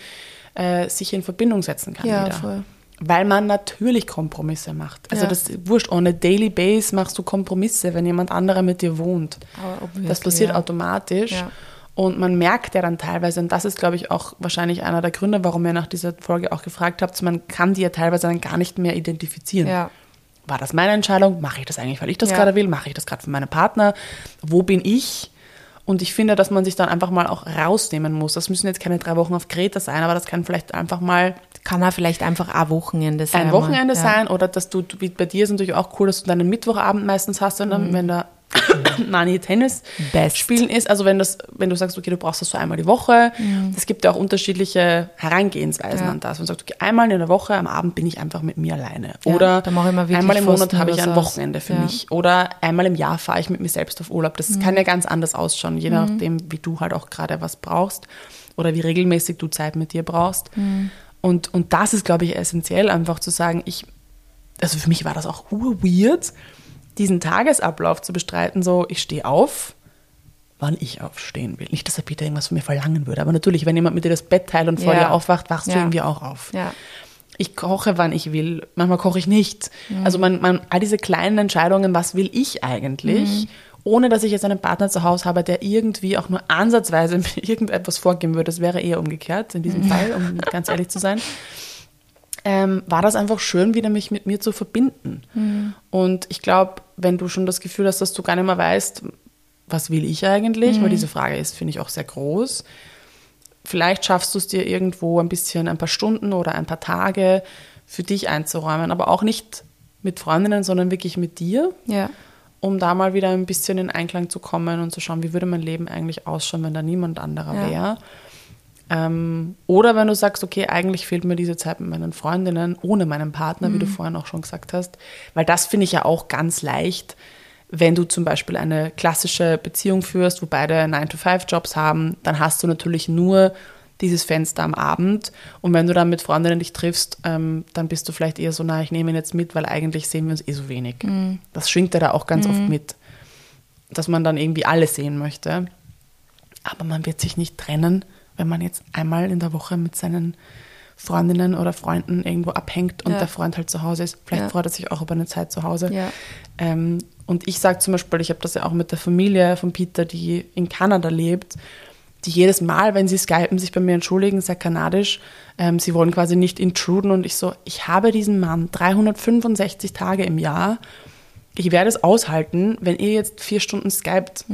äh, sich in Verbindung setzen kann Ja, wieder. voll. Weil man natürlich Kompromisse macht. Also Ja. das wurscht, on a daily base machst du Kompromisse, wenn jemand anderer mit dir wohnt. Das passiert ja. automatisch. Ja. Und man merkt ja dann teilweise, und das ist, glaube ich, auch wahrscheinlich einer der Gründe, warum ihr nach dieser Folge auch gefragt habt, man kann die ja teilweise dann gar nicht mehr identifizieren. Ja. War das meine Entscheidung? Mache ich das eigentlich, weil ich das Ja. gerade will? Mache ich das gerade für meinen Partner? Wo bin ich? Und ich finde, dass man sich dann einfach mal auch rausnehmen muss. Das müssen jetzt keine drei Wochen auf Kreta sein, aber das kann vielleicht einfach mal Kann auch vielleicht einfach ein Wochenende sein. ein Wochenende ja. sein oder dass du, wie bei dir ist natürlich auch cool, dass du deinen Mittwochabend meistens hast, und dann, wenn da Mani Tennis Mhm. Best. spielen ist. Also wenn das, wenn du sagst, okay, du brauchst das so einmal die Woche. Mhm. Es gibt ja auch unterschiedliche Herangehensweisen Ja. an das. Und sagst, okay, einmal in der Woche am Abend bin ich einfach mit mir alleine. Ja, Oder wirklich einmal im Monat habe ich ein. Wochenende für Ja. Mhm. mich. Oder einmal im Jahr fahre ich mit mir selbst auf Urlaub. Das kann ja ganz anders ausschauen, je nachdem, wie du halt auch gerade was brauchst oder wie regelmäßig du Zeit mit dir brauchst. Mhm. Und, und das ist, glaube ich, essentiell, einfach zu sagen, ich, also für mich war das auch urweird, diesen Tagesablauf zu bestreiten, so ich stehe auf, wann ich aufstehen will. Nicht, dass der Peter irgendwas von mir verlangen würde, aber natürlich, wenn jemand mit dir das Bett teilt und vor Ja. dir aufwacht, wachst du Ja. irgendwie auch auf. Ja. Ich koche, wann ich will. Manchmal koche ich nicht. Mhm. Also man, man, all diese kleinen Entscheidungen, was will ich eigentlich, Mhm. Ohne dass ich jetzt einen Partner zu Hause habe, der irgendwie auch nur ansatzweise mir irgendetwas vorgeben würde. Das wäre eher umgekehrt in diesem Mhm. Fall, um ganz ehrlich zu sein. Ähm, war das einfach schön, wieder mich mit mir zu verbinden. Mhm. Und ich glaube, wenn du schon das Gefühl hast, dass du gar nicht mehr weißt, was will ich eigentlich, Mhm. weil diese Frage ist, finde ich, auch sehr groß. Vielleicht schaffst du es dir irgendwo ein bisschen, ein paar Stunden oder ein paar Tage für dich einzuräumen, aber auch nicht mit Freundinnen, sondern wirklich mit dir, Ja. Um da mal wieder ein bisschen in Einklang zu kommen und zu schauen, wie würde mein Leben eigentlich ausschauen, wenn da niemand anderer Ja. wäre. Ähm, oder wenn du sagst, okay, eigentlich fehlt mir diese Zeit mit meinen Freundinnen, ohne meinen Partner, wie du vorhin auch schon gesagt hast. Weil das finde ich ja auch ganz leicht, wenn du zum Beispiel eine klassische Beziehung führst, wo beide 9-to-5-Jobs haben, dann hast du natürlich nur dieses Fenster am Abend. Und wenn du dann mit Freundinnen dich triffst, ähm, dann bist du vielleicht eher so, na, ich nehme ihn jetzt mit, weil eigentlich sehen wir uns eh so wenig. Das schwingt ja da auch ganz oft mit, dass man dann irgendwie alles sehen möchte. Aber man wird sich nicht trennen, wenn man jetzt einmal in der Woche mit seinen Freundinnen oder Freunden irgendwo abhängt und Ja. der Freund halt zu Hause ist. Vielleicht Ja. freut er sich auch über eine Zeit zu Hause. Ja. Ähm, und ich sage zum Beispiel, ich habe das ja auch mit der Familie von Peter, die in Kanada lebt, die jedes Mal, wenn sie skypen, sich bei mir entschuldigen, sehr kanadisch, ähm, sie wollen quasi nicht intruden und ich so, ich habe diesen Mann 365 Tage im Jahr, ich werde es aushalten, wenn ihr jetzt vier Stunden skypt.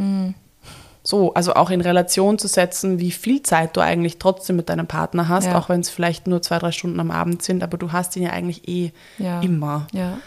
So, also auch in Relation zu setzen, wie viel Zeit du eigentlich trotzdem mit deinem Partner hast, Ja. auch wenn es vielleicht nur zwei, drei Stunden am Abend sind, aber du hast ihn ja eigentlich eh Ja. immer Ja.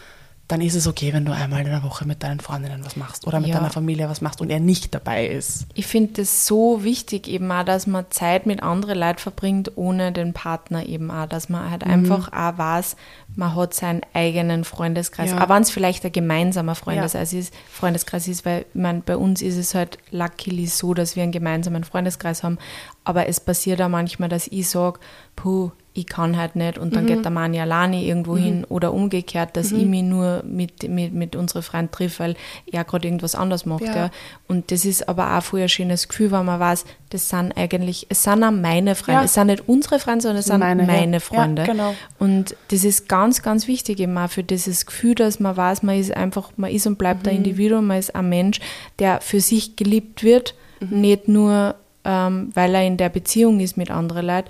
Dann ist es okay, wenn du einmal in der Woche mit deinen Freundinnen was machst oder mit Ja. deiner Familie was machst und er nicht dabei ist. Ich finde das so wichtig eben auch, dass man Zeit mit anderen Leuten verbringt, ohne den Partner eben auch, dass man Mhm. halt einfach auch weiß, man hat seinen eigenen Freundeskreis, Ja. auch wenn es vielleicht ein gemeinsamer Freundeskreis ist, Freundeskreis ist, weil ich meine, bei uns ist es halt luckily so, dass wir einen gemeinsamen Freundeskreis haben, aber es passiert auch manchmal, dass ich sage, puh, ich kann halt nicht und dann geht der Mani alleine irgendwo hin oder umgekehrt, dass ich mich nur mit, mit, mit unseren Freunden treffe, weil er gerade irgendwas anderes macht. Ja. Ja. Und das ist aber auch voll ein schönes Gefühl, weil man weiß, das sind eigentlich, es sind auch meine Freunde. Ja. Es sind nicht unsere Freunde, sondern es sind Meine, meine, ja. Freunde. Genau. Und das ist ganz, ganz wichtig eben auch für dieses Gefühl, dass man weiß, man ist einfach, man ist und bleibt Mhm. ein Individuum, man ist ein Mensch, der für sich geliebt wird, Mhm. nicht nur, ähm, weil er in der Beziehung ist mit anderen Leuten,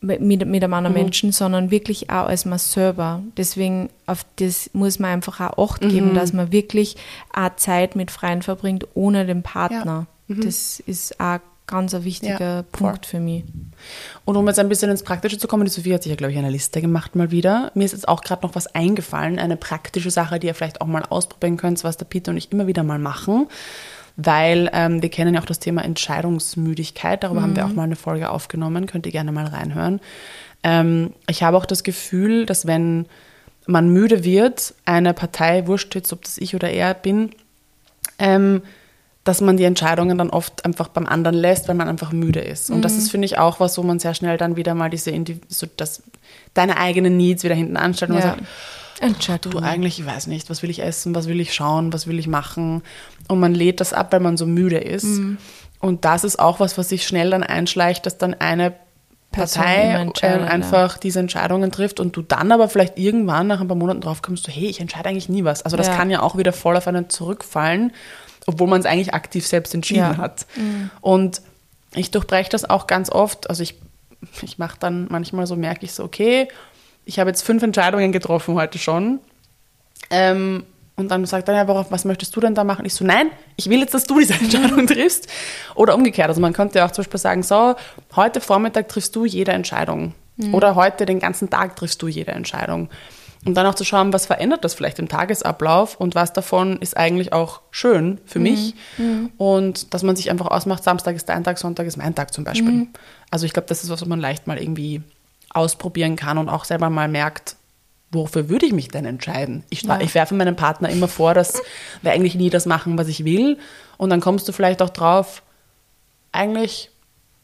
mit, mit einem Mhm. anderen Menschen, sondern wirklich auch als man selber. Deswegen auf das muss man einfach auch Acht Mhm. geben, dass man wirklich auch Zeit mit Freien verbringt, ohne den Partner. Ja. Mhm. Das ist auch ganz ein wichtiger Ja, Punkt für mich. Und um jetzt ein bisschen ins Praktische zu kommen, die Sophie hat sich ja, glaube ich, eine Liste gemacht mal wieder. Mir ist jetzt auch gerade noch was eingefallen, eine praktische Sache, die ihr vielleicht auch mal ausprobieren könnt, was der Peter und ich immer wieder mal machen. Weil ähm, wir kennen ja auch das Thema Entscheidungsmüdigkeit. Darüber haben wir auch mal eine Folge aufgenommen. Könnt ihr gerne mal reinhören. Ähm, ich habe auch das Gefühl, dass wenn man müde wird, eine Partei, wurscht jetzt, ob das ich oder er bin, ähm, dass man die Entscheidungen dann oft einfach beim anderen lässt, weil man einfach müde ist. Und das ist, finde ich, auch was, wo man sehr schnell dann wieder mal diese, so das, deine eigenen Needs wieder hinten anstellt und Ja. sagt, Entscheid du eigentlich, ich weiß nicht, was will ich essen, was will ich schauen, was will ich machen. Und man lädt das ab, weil man so müde ist. Und das ist auch was, was sich schnell dann einschleicht, dass dann eine Person Partei ja. einfach diese Entscheidungen trifft und du dann aber vielleicht irgendwann nach ein paar Monaten drauf kommst, so, hey, ich entscheide eigentlich nie was. Also das Ja. kann ja auch wieder voll auf einen zurückfallen, obwohl man es eigentlich aktiv selbst entschieden Ja. Mhm. hat. Und ich durchbreche das auch ganz oft. Also ich, ich mache dann manchmal so, merke ich so, okay, ich habe jetzt fünf Entscheidungen getroffen heute schon. Ähm, und dann sagt er, ja, worauf, was möchtest du denn da machen? Ich so, nein, ich will jetzt, dass du diese Entscheidung triffst. Oder umgekehrt. Also man könnte ja auch zum Beispiel sagen, so, heute Vormittag triffst du jede Entscheidung. Oder heute den ganzen Tag triffst du jede Entscheidung. Und dann auch zu schauen, was verändert das vielleicht im Tagesablauf und was davon ist eigentlich auch schön für mich. Und dass man sich einfach ausmacht, Samstag ist dein Tag, Sonntag ist mein Tag zum Beispiel. Also ich glaube, das ist was, was man leicht mal irgendwie ausprobieren kann und auch selber mal merkt, wofür würde ich mich denn entscheiden? Ich, Ja. ich werfe meinem Partner immer vor, dass wir eigentlich nie das machen, was ich will. Und dann kommst du vielleicht auch drauf, eigentlich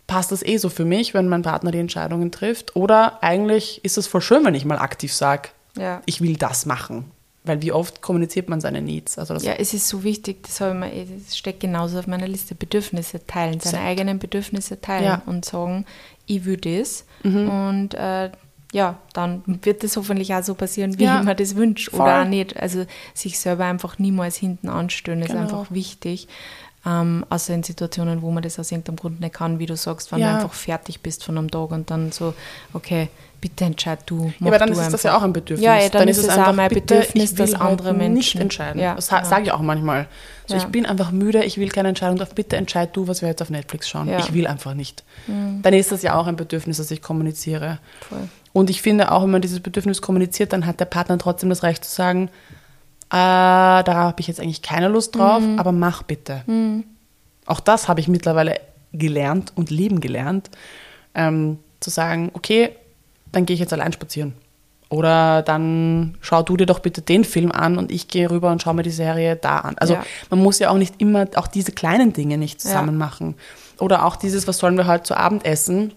passt das eh so für mich, wenn mein Partner die Entscheidungen trifft. Oder eigentlich ist es voll schön, wenn ich mal aktiv sage, Ja. ich will das machen. Weil wie oft kommuniziert man seine Needs? Also Ja, es ist so wichtig, das, habe ich mir, eh, das steckt genauso auf meiner Liste, Bedürfnisse teilen, seine Sehr. eigenen Bedürfnisse teilen Ja. und sagen, ich will das. Und äh, ja, dann wird das hoffentlich auch so passieren, wie Ja. ich mir das wünsche. Voll. Oder auch nicht. Also sich selber einfach niemals hinten anstellen, ist Genau. einfach wichtig. Ähm, außer in Situationen, wo man das aus irgendeinem Grund nicht kann, wie du sagst, wenn Ja. du einfach fertig bist von einem Tag und dann so, okay, bitte entscheid du. Ja, aber dann ist das einfach. ja auch ein Bedürfnis. Ja, ja, dann, ist es auch einfach, mein Bedürfnis, dass andere Menschen nicht entscheiden. Ja, das genau. sage ich auch manchmal. So. Ich bin einfach müde, ich will keine Entscheidung treffen. Bitte entscheid du, was wir jetzt auf Netflix schauen. Mhm. Ich will einfach nicht. Dann ist das ja auch ein Bedürfnis, das ich kommuniziere. Voll. Und ich finde auch, wenn man dieses Bedürfnis kommuniziert, dann hat der Partner trotzdem das Recht zu sagen, äh, da habe ich jetzt eigentlich keine Lust drauf, Mhm. aber mach bitte. Auch das habe ich mittlerweile gelernt und lieben gelernt, ähm, zu sagen, okay, dann gehe ich jetzt allein spazieren. Oder dann schau du dir doch bitte den Film an und ich gehe rüber und schaue mir die Serie da an. Also Ja. man muss ja auch nicht immer auch diese kleinen Dinge nicht Ja. zusammen machen. Oder auch dieses, was sollen wir heute zu Abend essen?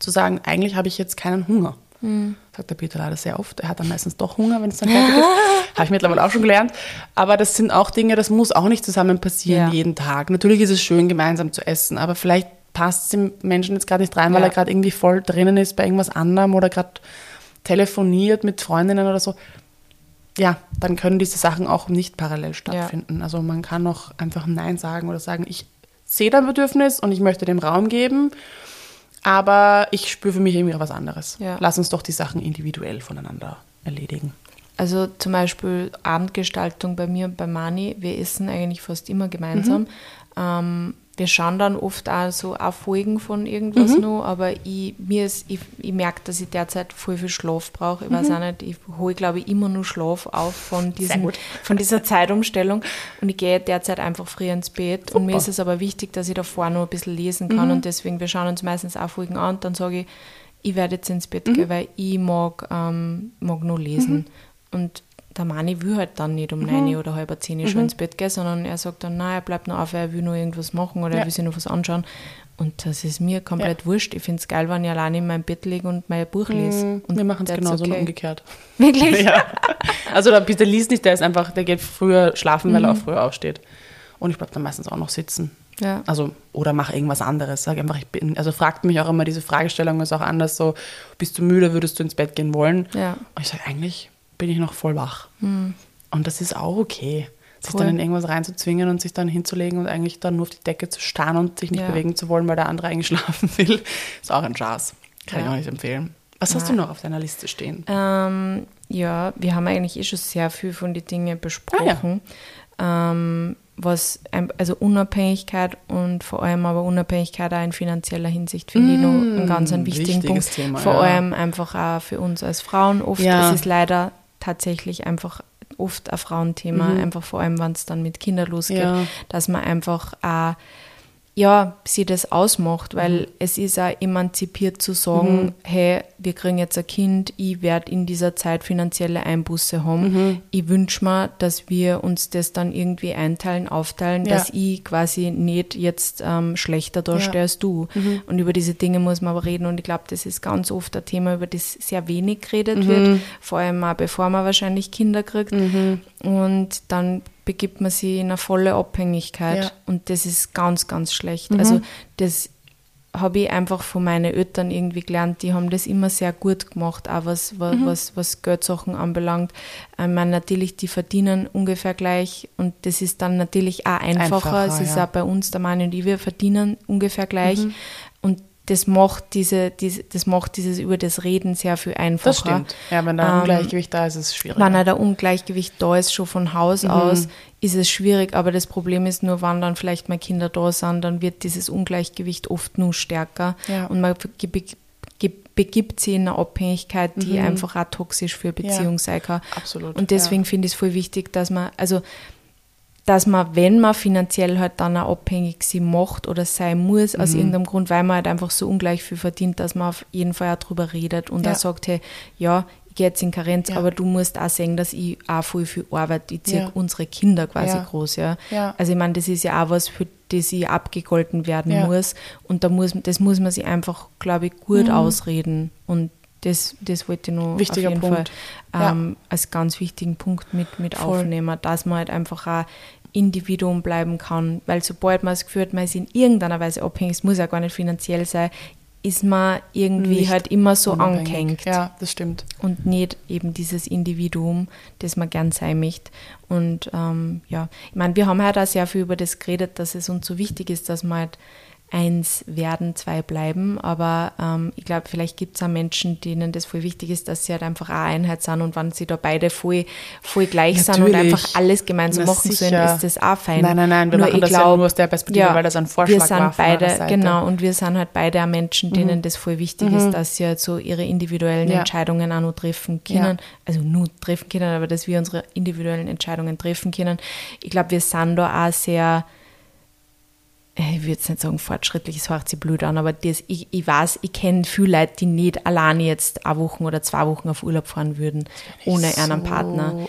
Zu sagen, eigentlich habe ich jetzt keinen Hunger. Hm. Sagt der Peter leider sehr oft. Er hat dann meistens doch Hunger, wenn es dann fertig ist. Habe ich mittlerweile auch schon gelernt. Aber das sind auch Dinge, das muss auch nicht zusammen passieren Ja. jeden Tag. Natürlich ist es schön, gemeinsam zu essen, aber vielleicht passt es dem Menschen jetzt gerade nicht rein, weil Ja. er gerade irgendwie voll drinnen ist bei irgendwas anderem oder gerade telefoniert mit Freundinnen oder so. Ja, dann können diese Sachen auch nicht parallel stattfinden. Also man kann auch einfach Nein sagen oder sagen, ich sehe dein Bedürfnis und ich möchte dem Raum geben, aber ich spüre für mich irgendwie was anderes. Ja. Lass uns doch die Sachen individuell voneinander erledigen. Also zum Beispiel Abendgestaltung bei mir und bei Mani, wir essen eigentlich fast immer gemeinsam. Ähm, wir schauen dann oft auch so auf Folgen von irgendwas Mhm. noch, aber ich, mir ist, ich, ich merke, dass ich derzeit voll viel Schlaf brauche. Ich weiß auch nicht, ich hole, glaube ich, immer nur Schlaf auf von, diesen, gut. von dieser Zeitumstellung und ich gehe derzeit einfach früher ins Bett und mir Super. ist es aber wichtig, dass ich davor noch ein bisschen lesen kann und deswegen, wir schauen uns meistens auch Folgen an und dann sage ich, ich werde jetzt ins Bett gehen, weil ich mag, ähm, mag nur lesen. Und der Mani will halt dann nicht um neun oder halb zehn schon ins Bett gehen, sondern er sagt dann, nein, er bleibt noch auf, er will nur irgendwas machen oder Ja. er will sich noch was anschauen. Und das ist mir komplett wurscht. Ich finde es geil, wenn ich alleine in meinem Bett liege und mein Buch lese. Und Wir machen es genauso okay. umgekehrt. Wirklich? Ja. Also der Peter liest nicht, der ist einfach, der geht früher schlafen, weil er auch früher aufsteht. Und ich bleibe dann meistens auch noch sitzen. Ja. Also, oder mache irgendwas anderes. Sag einfach, ich bin, also fragt mich auch immer, diese Fragestellung ist auch anders so, bist du müde, würdest du ins Bett gehen wollen? Ja. Und ich sage, eigentlich bin ich noch voll wach. Und das ist auch okay. Sich Voll. dann in irgendwas reinzuzwingen und sich dann hinzulegen und eigentlich dann nur auf die Decke zu starren und sich nicht Ja. bewegen zu wollen, weil der andere eigentlich schlafen will, ist auch ein Schatz. Kann ich Ja. auch nicht empfehlen. Was hast du noch auf deiner Liste stehen? Ähm, ja, wir haben eigentlich eh schon sehr viel von den Dingen besprochen. ähm, was, also Unabhängigkeit und vor allem aber Unabhängigkeit auch in finanzieller Hinsicht finde ich noch einen ganz einen wichtigen wichtiges Punkt. Thema, vor ja. allem einfach auch für uns als Frauen oft. Ja. Es ist leider tatsächlich einfach oft ein Frauenthema, einfach vor allem, wenn es dann mit Kindern losgeht, Mhm. Ja. dass man einfach auch ja, sie das ausmacht, weil Mhm. es ist auch emanzipiert zu sagen, hey, wir kriegen jetzt ein Kind, ich werde in dieser Zeit finanzielle Einbuße haben. Mhm. Ich wünsche mir, dass wir uns das dann irgendwie einteilen, aufteilen, Ja. dass ich quasi nicht jetzt ähm, schlechter dastehe Ja. als du. Und über diese Dinge muss man aber reden und ich glaube, das ist ganz oft ein Thema, über das sehr wenig geredet wird, vor allem auch bevor man wahrscheinlich Kinder kriegt. Und dann begibt man sich in eine volle Abhängigkeit Ja. und das ist ganz, ganz schlecht. Also das habe ich einfach von meinen Eltern irgendwie gelernt, die haben das immer sehr gut gemacht, auch was, was, mhm. was, was Geldsachen anbelangt. Ich meine, natürlich, die verdienen ungefähr gleich und das ist dann natürlich auch einfacher. einfacher es ist ja. auch bei uns, der Mann und ich, wir verdienen ungefähr gleich. Mhm. Und das macht diese, diese, das macht dieses über das Reden sehr viel einfacher. Das stimmt. Ja, wenn da ein ähm, Ungleichgewicht da ist, ist es schwierig. Wenn da Ungleichgewicht da ist, schon von Haus mhm. aus, ist es schwierig. Aber das Problem ist nur, wann dann vielleicht mal Kinder da sind, dann wird dieses Ungleichgewicht oft nur stärker. Ja. Und man begibt sie in eine Abhängigkeit, die mhm. einfach auch toxisch für Beziehung ja. sein kann. Absolut. Und deswegen ja. finde ich es voll wichtig, dass man, also dass man, wenn man finanziell halt dann auch abhängig sie macht oder sein muss, aus mhm. irgendeinem Grund, weil man halt einfach so ungleich viel verdient, dass man auf jeden Fall auch drüber redet und ja. auch sagt, hey, ja, ich gehe jetzt in Karenz, ja. aber du musst auch sehen, dass ich auch voll viel arbeite. Ich ziehe ja. unsere Kinder quasi ja. groß, ja. Also ich meine, das ist ja auch was, für das ich abgegolten werden muss. Und da muss, das muss man sich einfach, glaube ich, gut mhm. ausreden. Und das, das wollte ich noch Wichtiger auf jeden Punkt. Fall ähm, als ganz wichtigen Punkt mit, mit aufnehmen, dass man halt einfach auch Individuum bleiben kann. Weil sobald man das Gefühl hat, man ist in irgendeiner Weise abhängig, es muss ja gar nicht finanziell sein, ist man irgendwie nicht halt immer so unabhängig. angehängt. Ja, das stimmt. Und nicht eben dieses Individuum, das man gern sein möchte. Und ähm, ja, ich meine, wir haben halt auch sehr viel über das geredet, dass es uns so wichtig ist, dass man halt eins werden, zwei bleiben. Aber ähm, ich glaube, vielleicht gibt es auch Menschen, denen das voll wichtig ist, dass sie halt einfach eine Einheit sind und wenn sie da beide voll, voll gleich Natürlich. sind und einfach alles gemeinsam Na, machen sicher. sollen, ist das auch fein. Nein, nein, nein, wir nur machen das glaub, ja nur aus der Perspektive, ja, weil das ein Vorschlag wir sind war beide, Genau, und wir sind halt beide auch Menschen, denen mhm. das voll wichtig mhm. ist, dass sie halt so ihre individuellen ja. Entscheidungen auch noch treffen können. Ja. Also nur treffen können, aber dass wir unsere individuellen Entscheidungen treffen können. Ich glaube, wir sind da auch sehr ich würde jetzt nicht sagen fortschrittlich, es hört sich blöd an, aber das, ich, ich weiß, ich kenne viele Leute, die nicht alleine jetzt eine Woche oder zwei Wochen auf Urlaub fahren würden, ohne so einen Partner.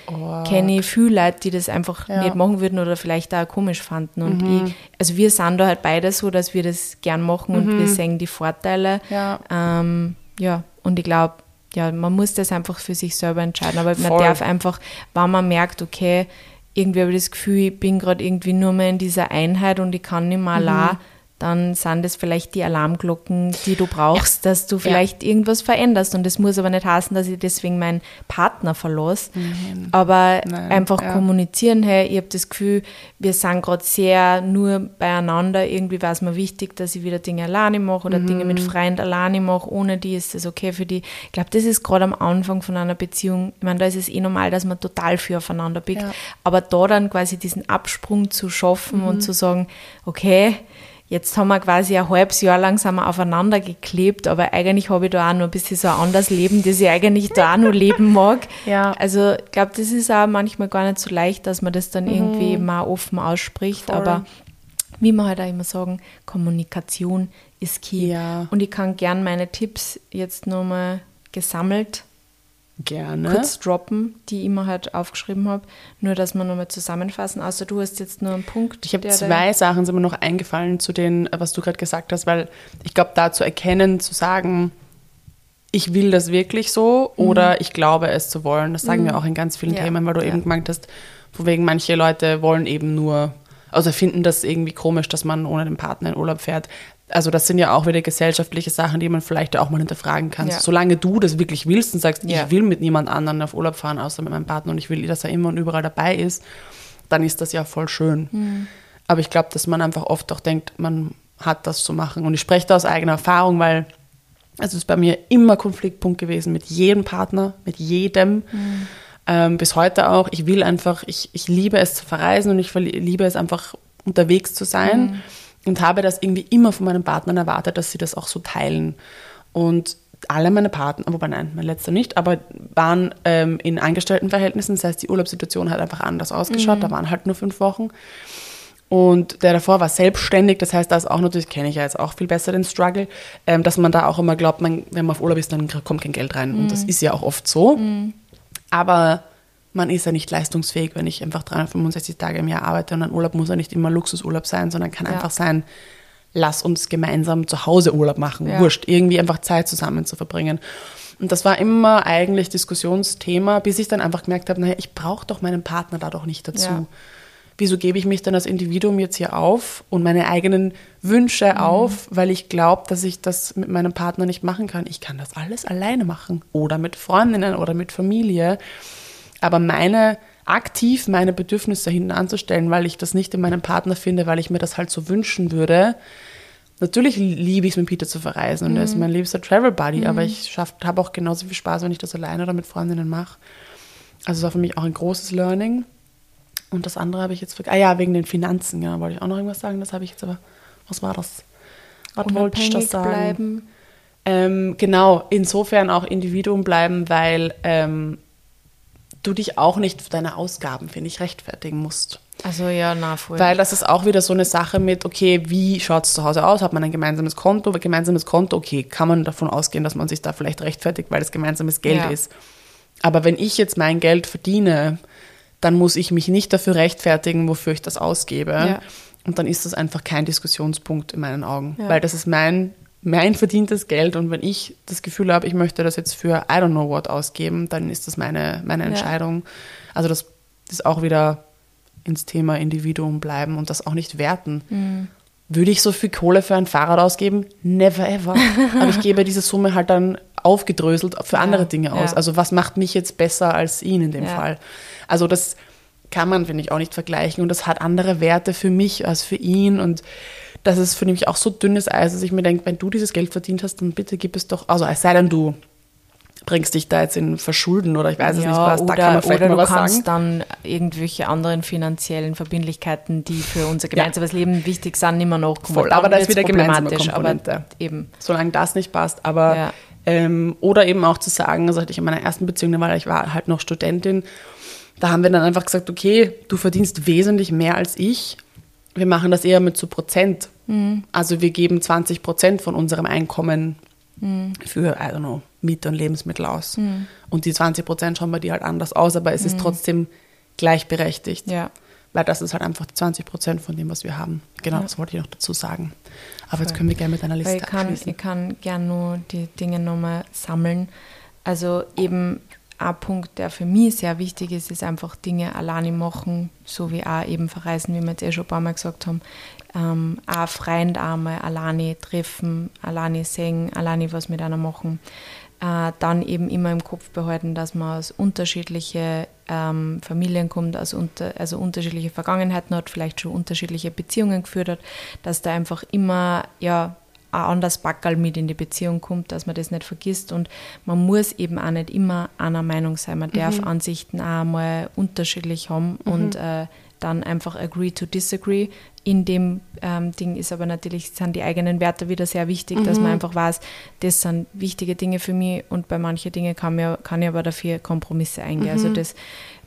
Kenne ich viele Leute, die das einfach ja. nicht machen würden oder vielleicht auch komisch fanden. Und mhm. ich, also wir sind da halt beide so, dass wir das gern machen und mhm. wir sehen die Vorteile. Ja, ähm, ja. und ich glaube, ja, man muss das einfach für sich selber entscheiden, aber Voll. man darf einfach, wenn man merkt, okay, irgendwie habe ich das Gefühl, ich bin gerade irgendwie nur mehr in dieser Einheit und ich kann nicht mehr mhm. allein dann sind es vielleicht die Alarmglocken, die du brauchst, ja. dass du vielleicht ja. irgendwas veränderst. Und das muss aber nicht heißen, dass ich deswegen meinen Partner verlasse. Mhm. Aber Nein. einfach ja. kommunizieren, hey, ich habe das Gefühl, wir sind gerade sehr nur beieinander. Irgendwie war es mir wichtig, dass ich wieder Dinge alleine mache oder mhm. Dinge mit Freund alleine mache. Ohne die ist das okay für die. Ich glaube, das ist gerade am Anfang von einer Beziehung, ich meine, da ist es eh normal, dass man total viel aufeinander biegt. Aber da dann quasi diesen Absprung zu schaffen mhm. und zu sagen, okay, Jetzt haben wir quasi ein halbes Jahr lang sind wir aufeinander geklebt, aber eigentlich habe ich da auch noch ein bisschen so ein anderes Leben, das ich eigentlich da auch noch leben mag. Ja. Also ich glaube, das ist auch manchmal gar nicht so leicht, dass man das dann mhm. irgendwie mal offen ausspricht, Voll. aber wie wir halt auch immer sagen, Kommunikation ist key. Ja. Und ich kann gern meine Tipps jetzt nochmal gesammelt Gerne. kurz droppen, die ich immer halt aufgeschrieben habe. Nur, dass wir nochmal zusammenfassen. Außer du hast jetzt nur einen Punkt. Ich habe zwei Sachen sind mir noch eingefallen zu den, was du gerade gesagt hast, weil ich glaube, da zu erkennen, zu sagen, ich will das wirklich so mhm. oder ich glaube es zu wollen. Das sagen mhm. wir auch in ganz vielen ja. Themen, weil du ja. eben gemeint hast, von wegen manche Leute wollen eben nur, also finden das irgendwie komisch, dass man ohne den Partner in Urlaub fährt also das sind ja auch wieder gesellschaftliche Sachen, die man vielleicht auch mal hinterfragen kann. Ja. Solange du das wirklich willst und sagst, ja. ich will mit niemand anderen auf Urlaub fahren, außer mit meinem Partner und ich will, dass er immer und überall dabei ist, dann ist das ja voll schön. Mhm. Aber ich glaube, dass man einfach oft auch denkt, man hat das zu machen. Und ich spreche da aus eigener Erfahrung, weil es ist bei mir immer Konfliktpunkt gewesen mit jedem Partner, mit jedem. Mhm. Ähm, bis heute auch. Ich will einfach, ich, ich liebe es zu verreisen und ich liebe es einfach unterwegs zu sein. Mhm und habe das irgendwie immer von meinen Partnern erwartet, dass sie das auch so teilen. Und alle meine Partner, wobei nein, mein letzter nicht, aber waren ähm, in Angestelltenverhältnissen. Das heißt, die Urlaubssituation hat einfach anders ausgeschaut. Mhm. Da waren halt nur fünf Wochen. Und der davor war selbstständig, das heißt, da ist auch natürlich, kenne ich ja jetzt auch viel besser den Struggle, ähm, dass man da auch immer glaubt, man, wenn man auf Urlaub ist, dann kommt kein Geld rein. Mhm. Und das mhm. ist ja auch oft so. Mhm. Aber man ist ja nicht leistungsfähig, wenn ich einfach 365 Tage im Jahr arbeite und ein Urlaub muss ja nicht immer Luxusurlaub sein, sondern kann ja. einfach sein, lass uns gemeinsam zu Hause Urlaub machen, ja. wurscht, irgendwie einfach Zeit zusammen zu verbringen. Und das war immer eigentlich Diskussionsthema, bis ich dann einfach gemerkt habe, naja, ich brauche doch meinen Partner da doch nicht dazu. Ja. wieso gebe ich mich dann als Individuum jetzt hier auf und meine eigenen Wünsche auf, weil ich glaube, dass ich das mit meinem Partner nicht machen kann. Ich kann das alles alleine machen oder mit Freundinnen oder mit Familie. Aber meine aktiv meine Bedürfnisse hinten anzustellen, weil ich das nicht in meinem Partner finde, weil ich mir das halt so wünschen würde. Natürlich liebe ich es mit Peter zu verreisen und er ist mein liebster Travel Buddy, aber ich habe auch genauso viel Spaß, wenn ich das alleine oder mit Freundinnen mache. Also es war für mich auch ein großes Learning. Und das andere habe ich jetzt vergessen. Ah ja, wegen den Finanzen, ja, wollte ich auch noch irgendwas sagen. Das habe ich jetzt aber. Was war das? Was wollte ich das sagen? Bleiben. Ähm, genau, insofern auch Individuum bleiben, weil ähm, du dich auch nicht für deine Ausgaben, finde ich, rechtfertigen musst. Also ja, na voll. Weil das ist auch wieder so eine Sache mit, okay, wie schaut es zu Hause aus? Hat man ein gemeinsames Konto? Gemeinsames Konto, okay, kann man davon ausgehen, dass man sich da vielleicht rechtfertigt, weil es gemeinsames Geld ja. ist. Aber wenn ich jetzt mein Geld verdiene, dann muss ich mich nicht dafür rechtfertigen, wofür ich das ausgebe. Ja. Und dann ist das einfach kein Diskussionspunkt in meinen Augen, ja. weil das ist mein, mein verdientes Geld und wenn ich das Gefühl habe, ich möchte das jetzt für I don't know what ausgeben, dann ist das meine, meine Entscheidung. Ja. Also das ist auch wieder ins Thema Individuum bleiben und das auch nicht werten. Mhm. Würde ich so viel Kohle für ein Fahrrad ausgeben? Never ever. Aber ich gebe diese Summe halt dann aufgedröselt für andere Dinge aus. Also was macht mich jetzt besser als ihn in dem Fall? Also das kann man, finde ich, auch nicht vergleichen. Und das hat andere Werte für mich als für ihn. Und das ist für mich auch so dünnes Eis, dass ich mir denke, wenn du dieses Geld verdient hast, dann bitte gib es doch, also es sei denn, du bringst dich da jetzt in Verschulden oder ich weiß es ja, nicht was, da kann man vielleicht oder mal was du kannst dann irgendwelche anderen finanziellen Verbindlichkeiten, die für unser gemeinsames ja. Leben wichtig sind, immer noch kommen. Voll, aber da ist wieder gemeinsame Komponente. Aber eben. Solange das nicht passt, aber ja. ähm, oder eben auch zu sagen, also hatte ich in meiner ersten Beziehung, weil ich war halt noch Studentin da haben wir dann einfach gesagt, okay, du verdienst wesentlich mehr als ich. Wir machen das eher mit zu Prozent. Mhm. Also wir geben 20 Prozent von unserem Einkommen mhm. für, I don't know, Miete und Lebensmittel aus. Mhm. Und die 20 Prozent schauen bei dir halt anders aus, aber es ist mhm. trotzdem gleichberechtigt. Ja. Weil das ist halt einfach die 20 Prozent von dem, was wir haben. Genau, ja. das wollte ich noch dazu sagen. Aber Voll. jetzt können wir gerne mit einer Liste ich kann, Ich kann gerne nur die Dinge nochmal sammeln. Also eben ein Punkt, der für mich sehr wichtig ist, ist einfach Dinge alleine machen, so wie auch eben verreisen, wie wir jetzt eh schon ein paar Mal gesagt haben. Ähm, auch Freund einmal alleine treffen, alleine singen, alleine was mit einer machen. Äh, dann eben immer im Kopf behalten, dass man aus unterschiedlichen ähm, Familien kommt, also, unter, also unterschiedliche Vergangenheiten hat, vielleicht schon unterschiedliche Beziehungen geführt hat, dass da einfach immer ja, ein anderes Backerl mit in die Beziehung kommt, dass man das nicht vergisst. Und man muss eben auch nicht immer einer Meinung sein. Man darf mhm. Ansichten auch mal unterschiedlich haben mhm. und äh, dann einfach agree to disagree. In dem ähm, Ding ist aber natürlich, sind die eigenen Werte wieder sehr wichtig, mhm. dass man mhm. einfach weiß, das sind wichtige Dinge für mich und bei manchen Dingen kann, mir, kann ich aber dafür Kompromisse eingehen. Also mhm. das,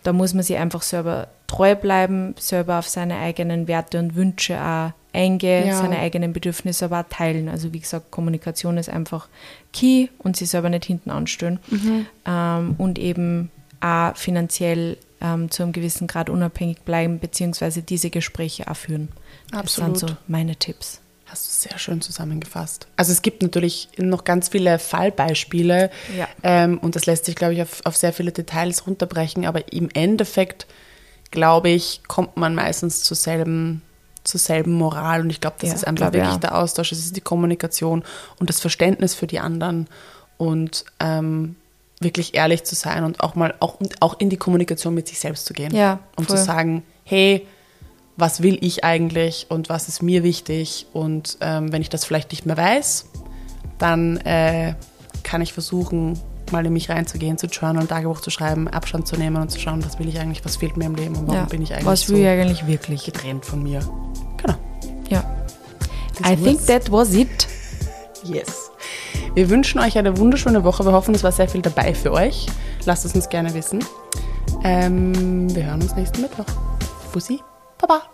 da muss man sich einfach selber treu bleiben, selber auf seine eigenen Werte und Wünsche auch eingehen, ja. seine eigenen Bedürfnisse aber auch teilen. Also wie gesagt, Kommunikation ist einfach key und sie selber nicht hinten anstellen. Mhm. Ähm, und eben auch finanziell ähm, zu einem gewissen Grad unabhängig bleiben, beziehungsweise diese Gespräche auch führen. Absolut. Das sind so meine Tipps. Hast du sehr schön zusammengefasst. Also es gibt natürlich noch ganz viele Fallbeispiele ja. ähm, und das lässt sich, glaube ich, auf, auf sehr viele Details runterbrechen, aber im Endeffekt, glaube ich, kommt man meistens zur selben zur selben Moral. Und ich glaube, das ja, ist einfach wirklich ja. der Austausch, es ist die Kommunikation und das Verständnis für die anderen und ähm, wirklich ehrlich zu sein und auch mal auch, auch in die Kommunikation mit sich selbst zu gehen. Ja, um zu sagen, hey, was will ich eigentlich und was ist mir wichtig? Und ähm, wenn ich das vielleicht nicht mehr weiß, dann äh, kann ich versuchen, mal in mich reinzugehen, zu journalen, Tagebuch zu schreiben, Abstand zu nehmen und zu schauen, was will ich eigentlich, was fehlt mir im Leben und warum ja, bin ich eigentlich was will so ich eigentlich wirklich getrennt von mir. Genau. Ja. This I think that was it. Yes. Wir wünschen euch eine wunderschöne Woche. Wir hoffen, es war sehr viel dabei für euch. Lasst es uns gerne wissen. Ähm, wir hören uns nächsten Mittwoch. Bussi, Baba.